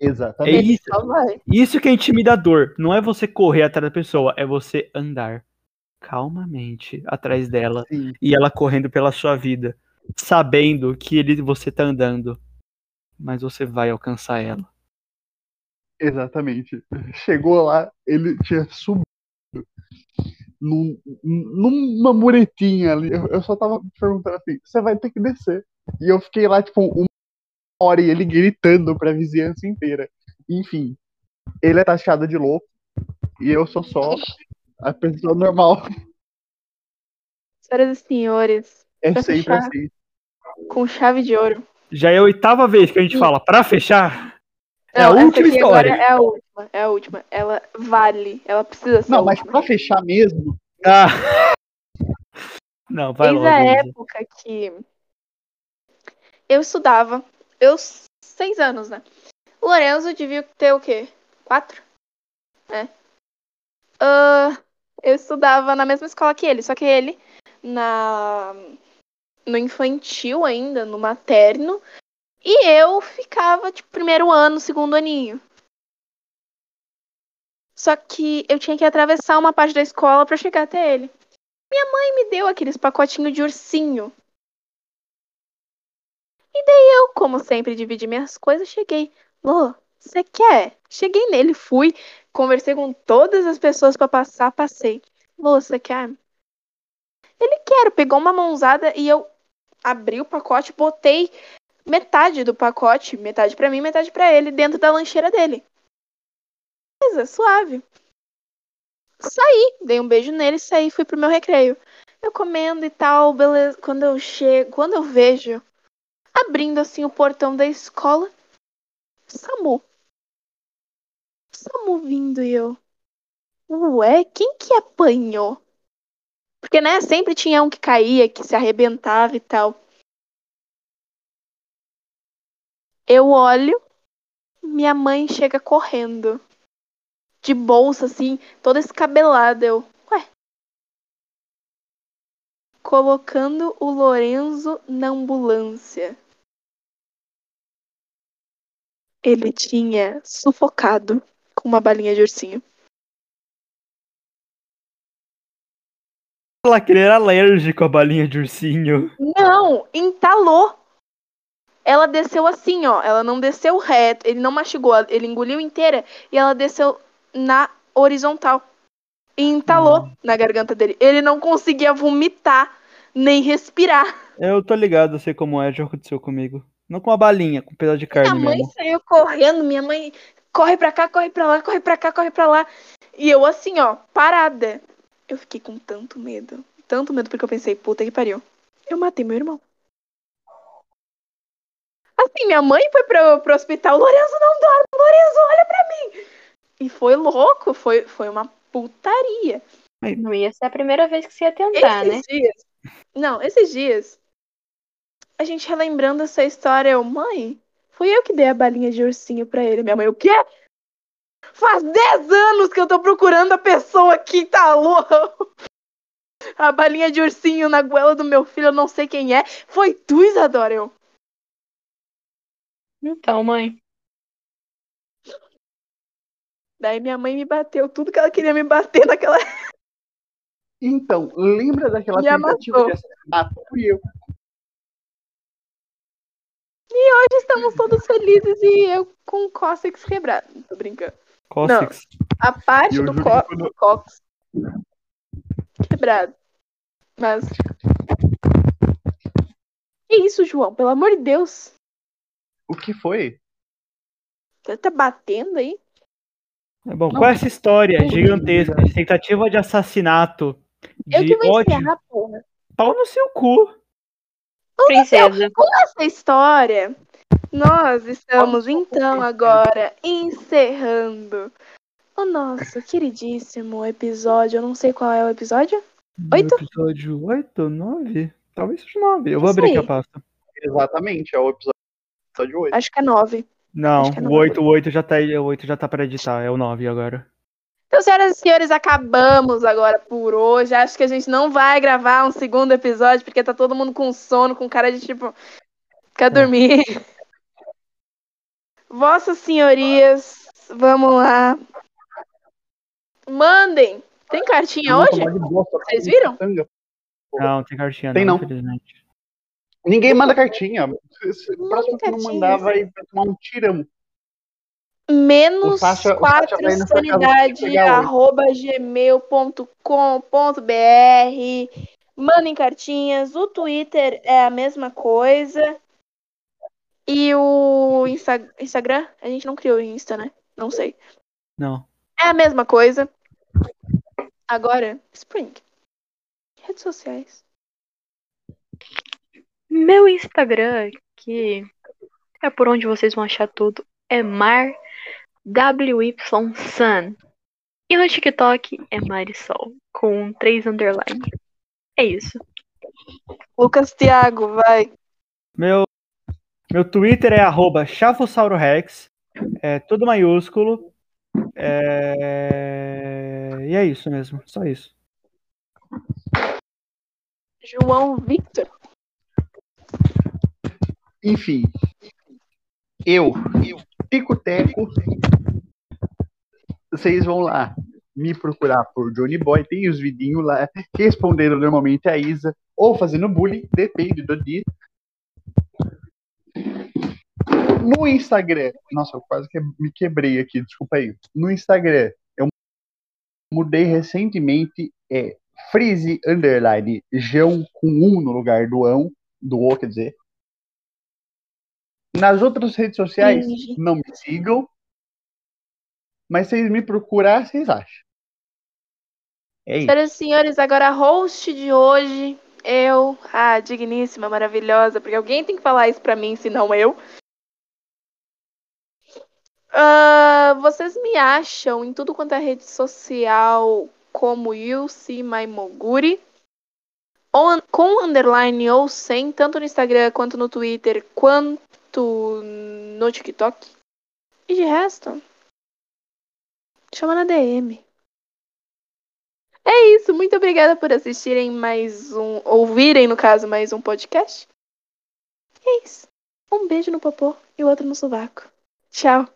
É Exatamente. isso. Só vai. Isso que é intimidador. Não é você correr atrás da pessoa, é você andar calmamente atrás dela Sim. e ela correndo pela sua vida, sabendo que ele, você tá andando, mas você vai alcançar ela. Exatamente. Chegou lá, ele tinha subido num- numa muretinha ali. Eu eu só tava perguntando assim: você vai ter que descer. E eu fiquei lá, tipo, uma hora e ele gritando pra vizinhança inteira. Enfim, ele é taxado de louco e eu sou só a pessoa normal. Senhoras e senhores, É sempre assim. com chave de ouro. Já é a oitava vez que a gente fala, pra fechar, é a última história. É a última. É a última. Ela vale. Ela precisa ser a Não, mas última. pra fechar mesmo, Ah. Não, vai Desde logo. a Isa. época que eu estudava, eu seis anos, né? O Lorenzo devia ter o quê? Quatro? É. Ah, eu estudava na mesma escola que ele, só que ele na no infantil ainda, no materno, e eu ficava tipo primeiro ano, segundo aninho. Só que eu tinha que atravessar uma parte da escola para chegar até ele. Minha mãe me deu aqueles pacotinhos de ursinho. E daí eu, como sempre, dividi minhas coisas, cheguei. Lô, você quer? Cheguei nele, fui, conversei com todas as pessoas para passar, passei. Lô, você quer? Ele quer, pegou uma mãozada e eu abri o pacote, botei metade do pacote, metade para mim, metade para ele, dentro da lancheira dele. Beleza, suave. Saí, dei um beijo nele, saí, fui pro meu recreio. Eu comendo e tal, beleza. Quando eu chego, quando eu vejo abrindo assim o portão da escola, Samu. Samu vindo e eu. Ué, quem que apanhou? Porque, né, sempre tinha um que caía, que se arrebentava e tal. Eu olho, minha mãe chega correndo. De bolsa, assim, toda escabelada. Eu, ué. Colocando o Lorenzo na ambulância. Ele tinha sufocado com uma balinha de ursinho. Ela que ele era alérgico à balinha de ursinho. Não, entalou. Ela desceu assim, ó. Ela não desceu reto. Ele não mastigou. Ele engoliu inteira e ela desceu na horizontal. E entalou Ah. na garganta dele. Ele não conseguia vomitar nem respirar. Eu tô ligado, eu sei como é, já aconteceu comigo. Não com a balinha, com um pedaço de carne Minha mãe mesmo. saiu correndo. Minha mãe corre pra cá, corre pra lá, corre pra cá, corre pra lá. E eu assim, ó, parada. Eu fiquei com tanto medo. Tanto medo porque eu pensei, puta que pariu. Eu matei meu irmão. Assim, minha mãe foi pro, pro hospital. Lorenzo não dorme, Lorenzo, olha pra mim. E foi louco, foi, foi uma putaria. Não ia ser a primeira vez que você ia tentar, né? esses dias. Não, esses dias. A gente relembrando essa história, eu, mãe, fui eu que dei a balinha de ursinho pra ele. Minha mãe, o quê? Faz 10 anos que eu tô procurando a pessoa que tá louca. A balinha de ursinho na goela do meu filho, eu não sei quem é. Foi tu, Isadora, eu. Então, mãe. Daí minha mãe me bateu tudo que ela queria me bater naquela. Então, lembra daquela Me tentativa amassou. de assassinato? Fui eu. Hoje estamos todos felizes e eu com o cóccix quebrado. Tô brincando. Cossix. A parte E do, có quando- do cóccix quebrado. Mas. Que isso, João? Pelo amor de Deus. O que foi? Você tá batendo aí? É bom, Não. com essa história Não, gigantesca de tentativa de assassinato, Eu de que vou ódio, encerrar, porra. pau no seu cu. Princesa. Com essa história, nós estamos então agora encerrando o nosso queridíssimo episódio. Eu não sei qual é o episódio. Oito? Episódio 8, 9? Talvez seja 9. Eu vou Isso abrir aqui aí. a pasta. Exatamente, é o episódio 8. Acho que é nove. Não, Acho que é o nove. 8, o 8 já tá aí, o 8 já tá pra editar, é o 9 agora. Então, senhoras e senhores, acabamos agora por hoje. Acho que a gente não vai gravar um segundo episódio, porque tá todo mundo com sono, com cara de tipo. Quer dormir. Vossas senhorias, vamos lá. Mandem. Tem cartinha hoje? de Vocês viram? não tem cartinha Tem não, não. infelizmente. Ninguém manda cartinha. Manda Próximo que não mandar vai tomar um tirão. Menos O Sasha- o 4 Sasha vai na sua casa sanidade arroba gmail.com.br Mandem cartinhas. O Twitter é a mesma coisa. E o Insta- Instagram? A gente não criou o Insta, né? Não sei. Não. É a mesma coisa. Agora, Spring. Redes sociais. Meu Instagram, que é por onde vocês vão achar tudo, é Mar WY Sun. E no TikTok é Marisol, com três underline. É isso. Lucas Thiago, vai. Meu Meu Twitter é arroba ChavossauroRex. É tudo maiúsculo. É... E é isso mesmo, só isso. João Victor. Enfim. Eu, eu, Tico-Teco. Vocês vão lá me procurar por Johnny Boy. Tem os vidinhos lá respondendo normalmente a Isa ou fazendo bullying, depende do dia. No Instagram, nossa, eu quase que me quebrei aqui, desculpa aí. No Instagram, eu mudei recentemente, é freeze underline João com um no lugar do ão, do o, quer dizer. Nas outras redes sociais, Entendi. não me sigam, mas vocês me procurar, vocês acham. É isso. Senhoras e senhores, agora a host de hoje, eu, a digníssima, maravilhosa, porque alguém tem que falar isso pra mim, senão eu. Ah, vocês me acham em tudo quanto é rede social como Yulsi Maimoguri, on- com underline ou sem, tanto no Instagram quanto no Twitter, quanto no TikTok. E de resto, chama na DM. É isso, muito obrigada por assistirem mais um, ouvirem no caso mais um podcast. É isso. Um beijo no popô e outro no sovaco. Tchau.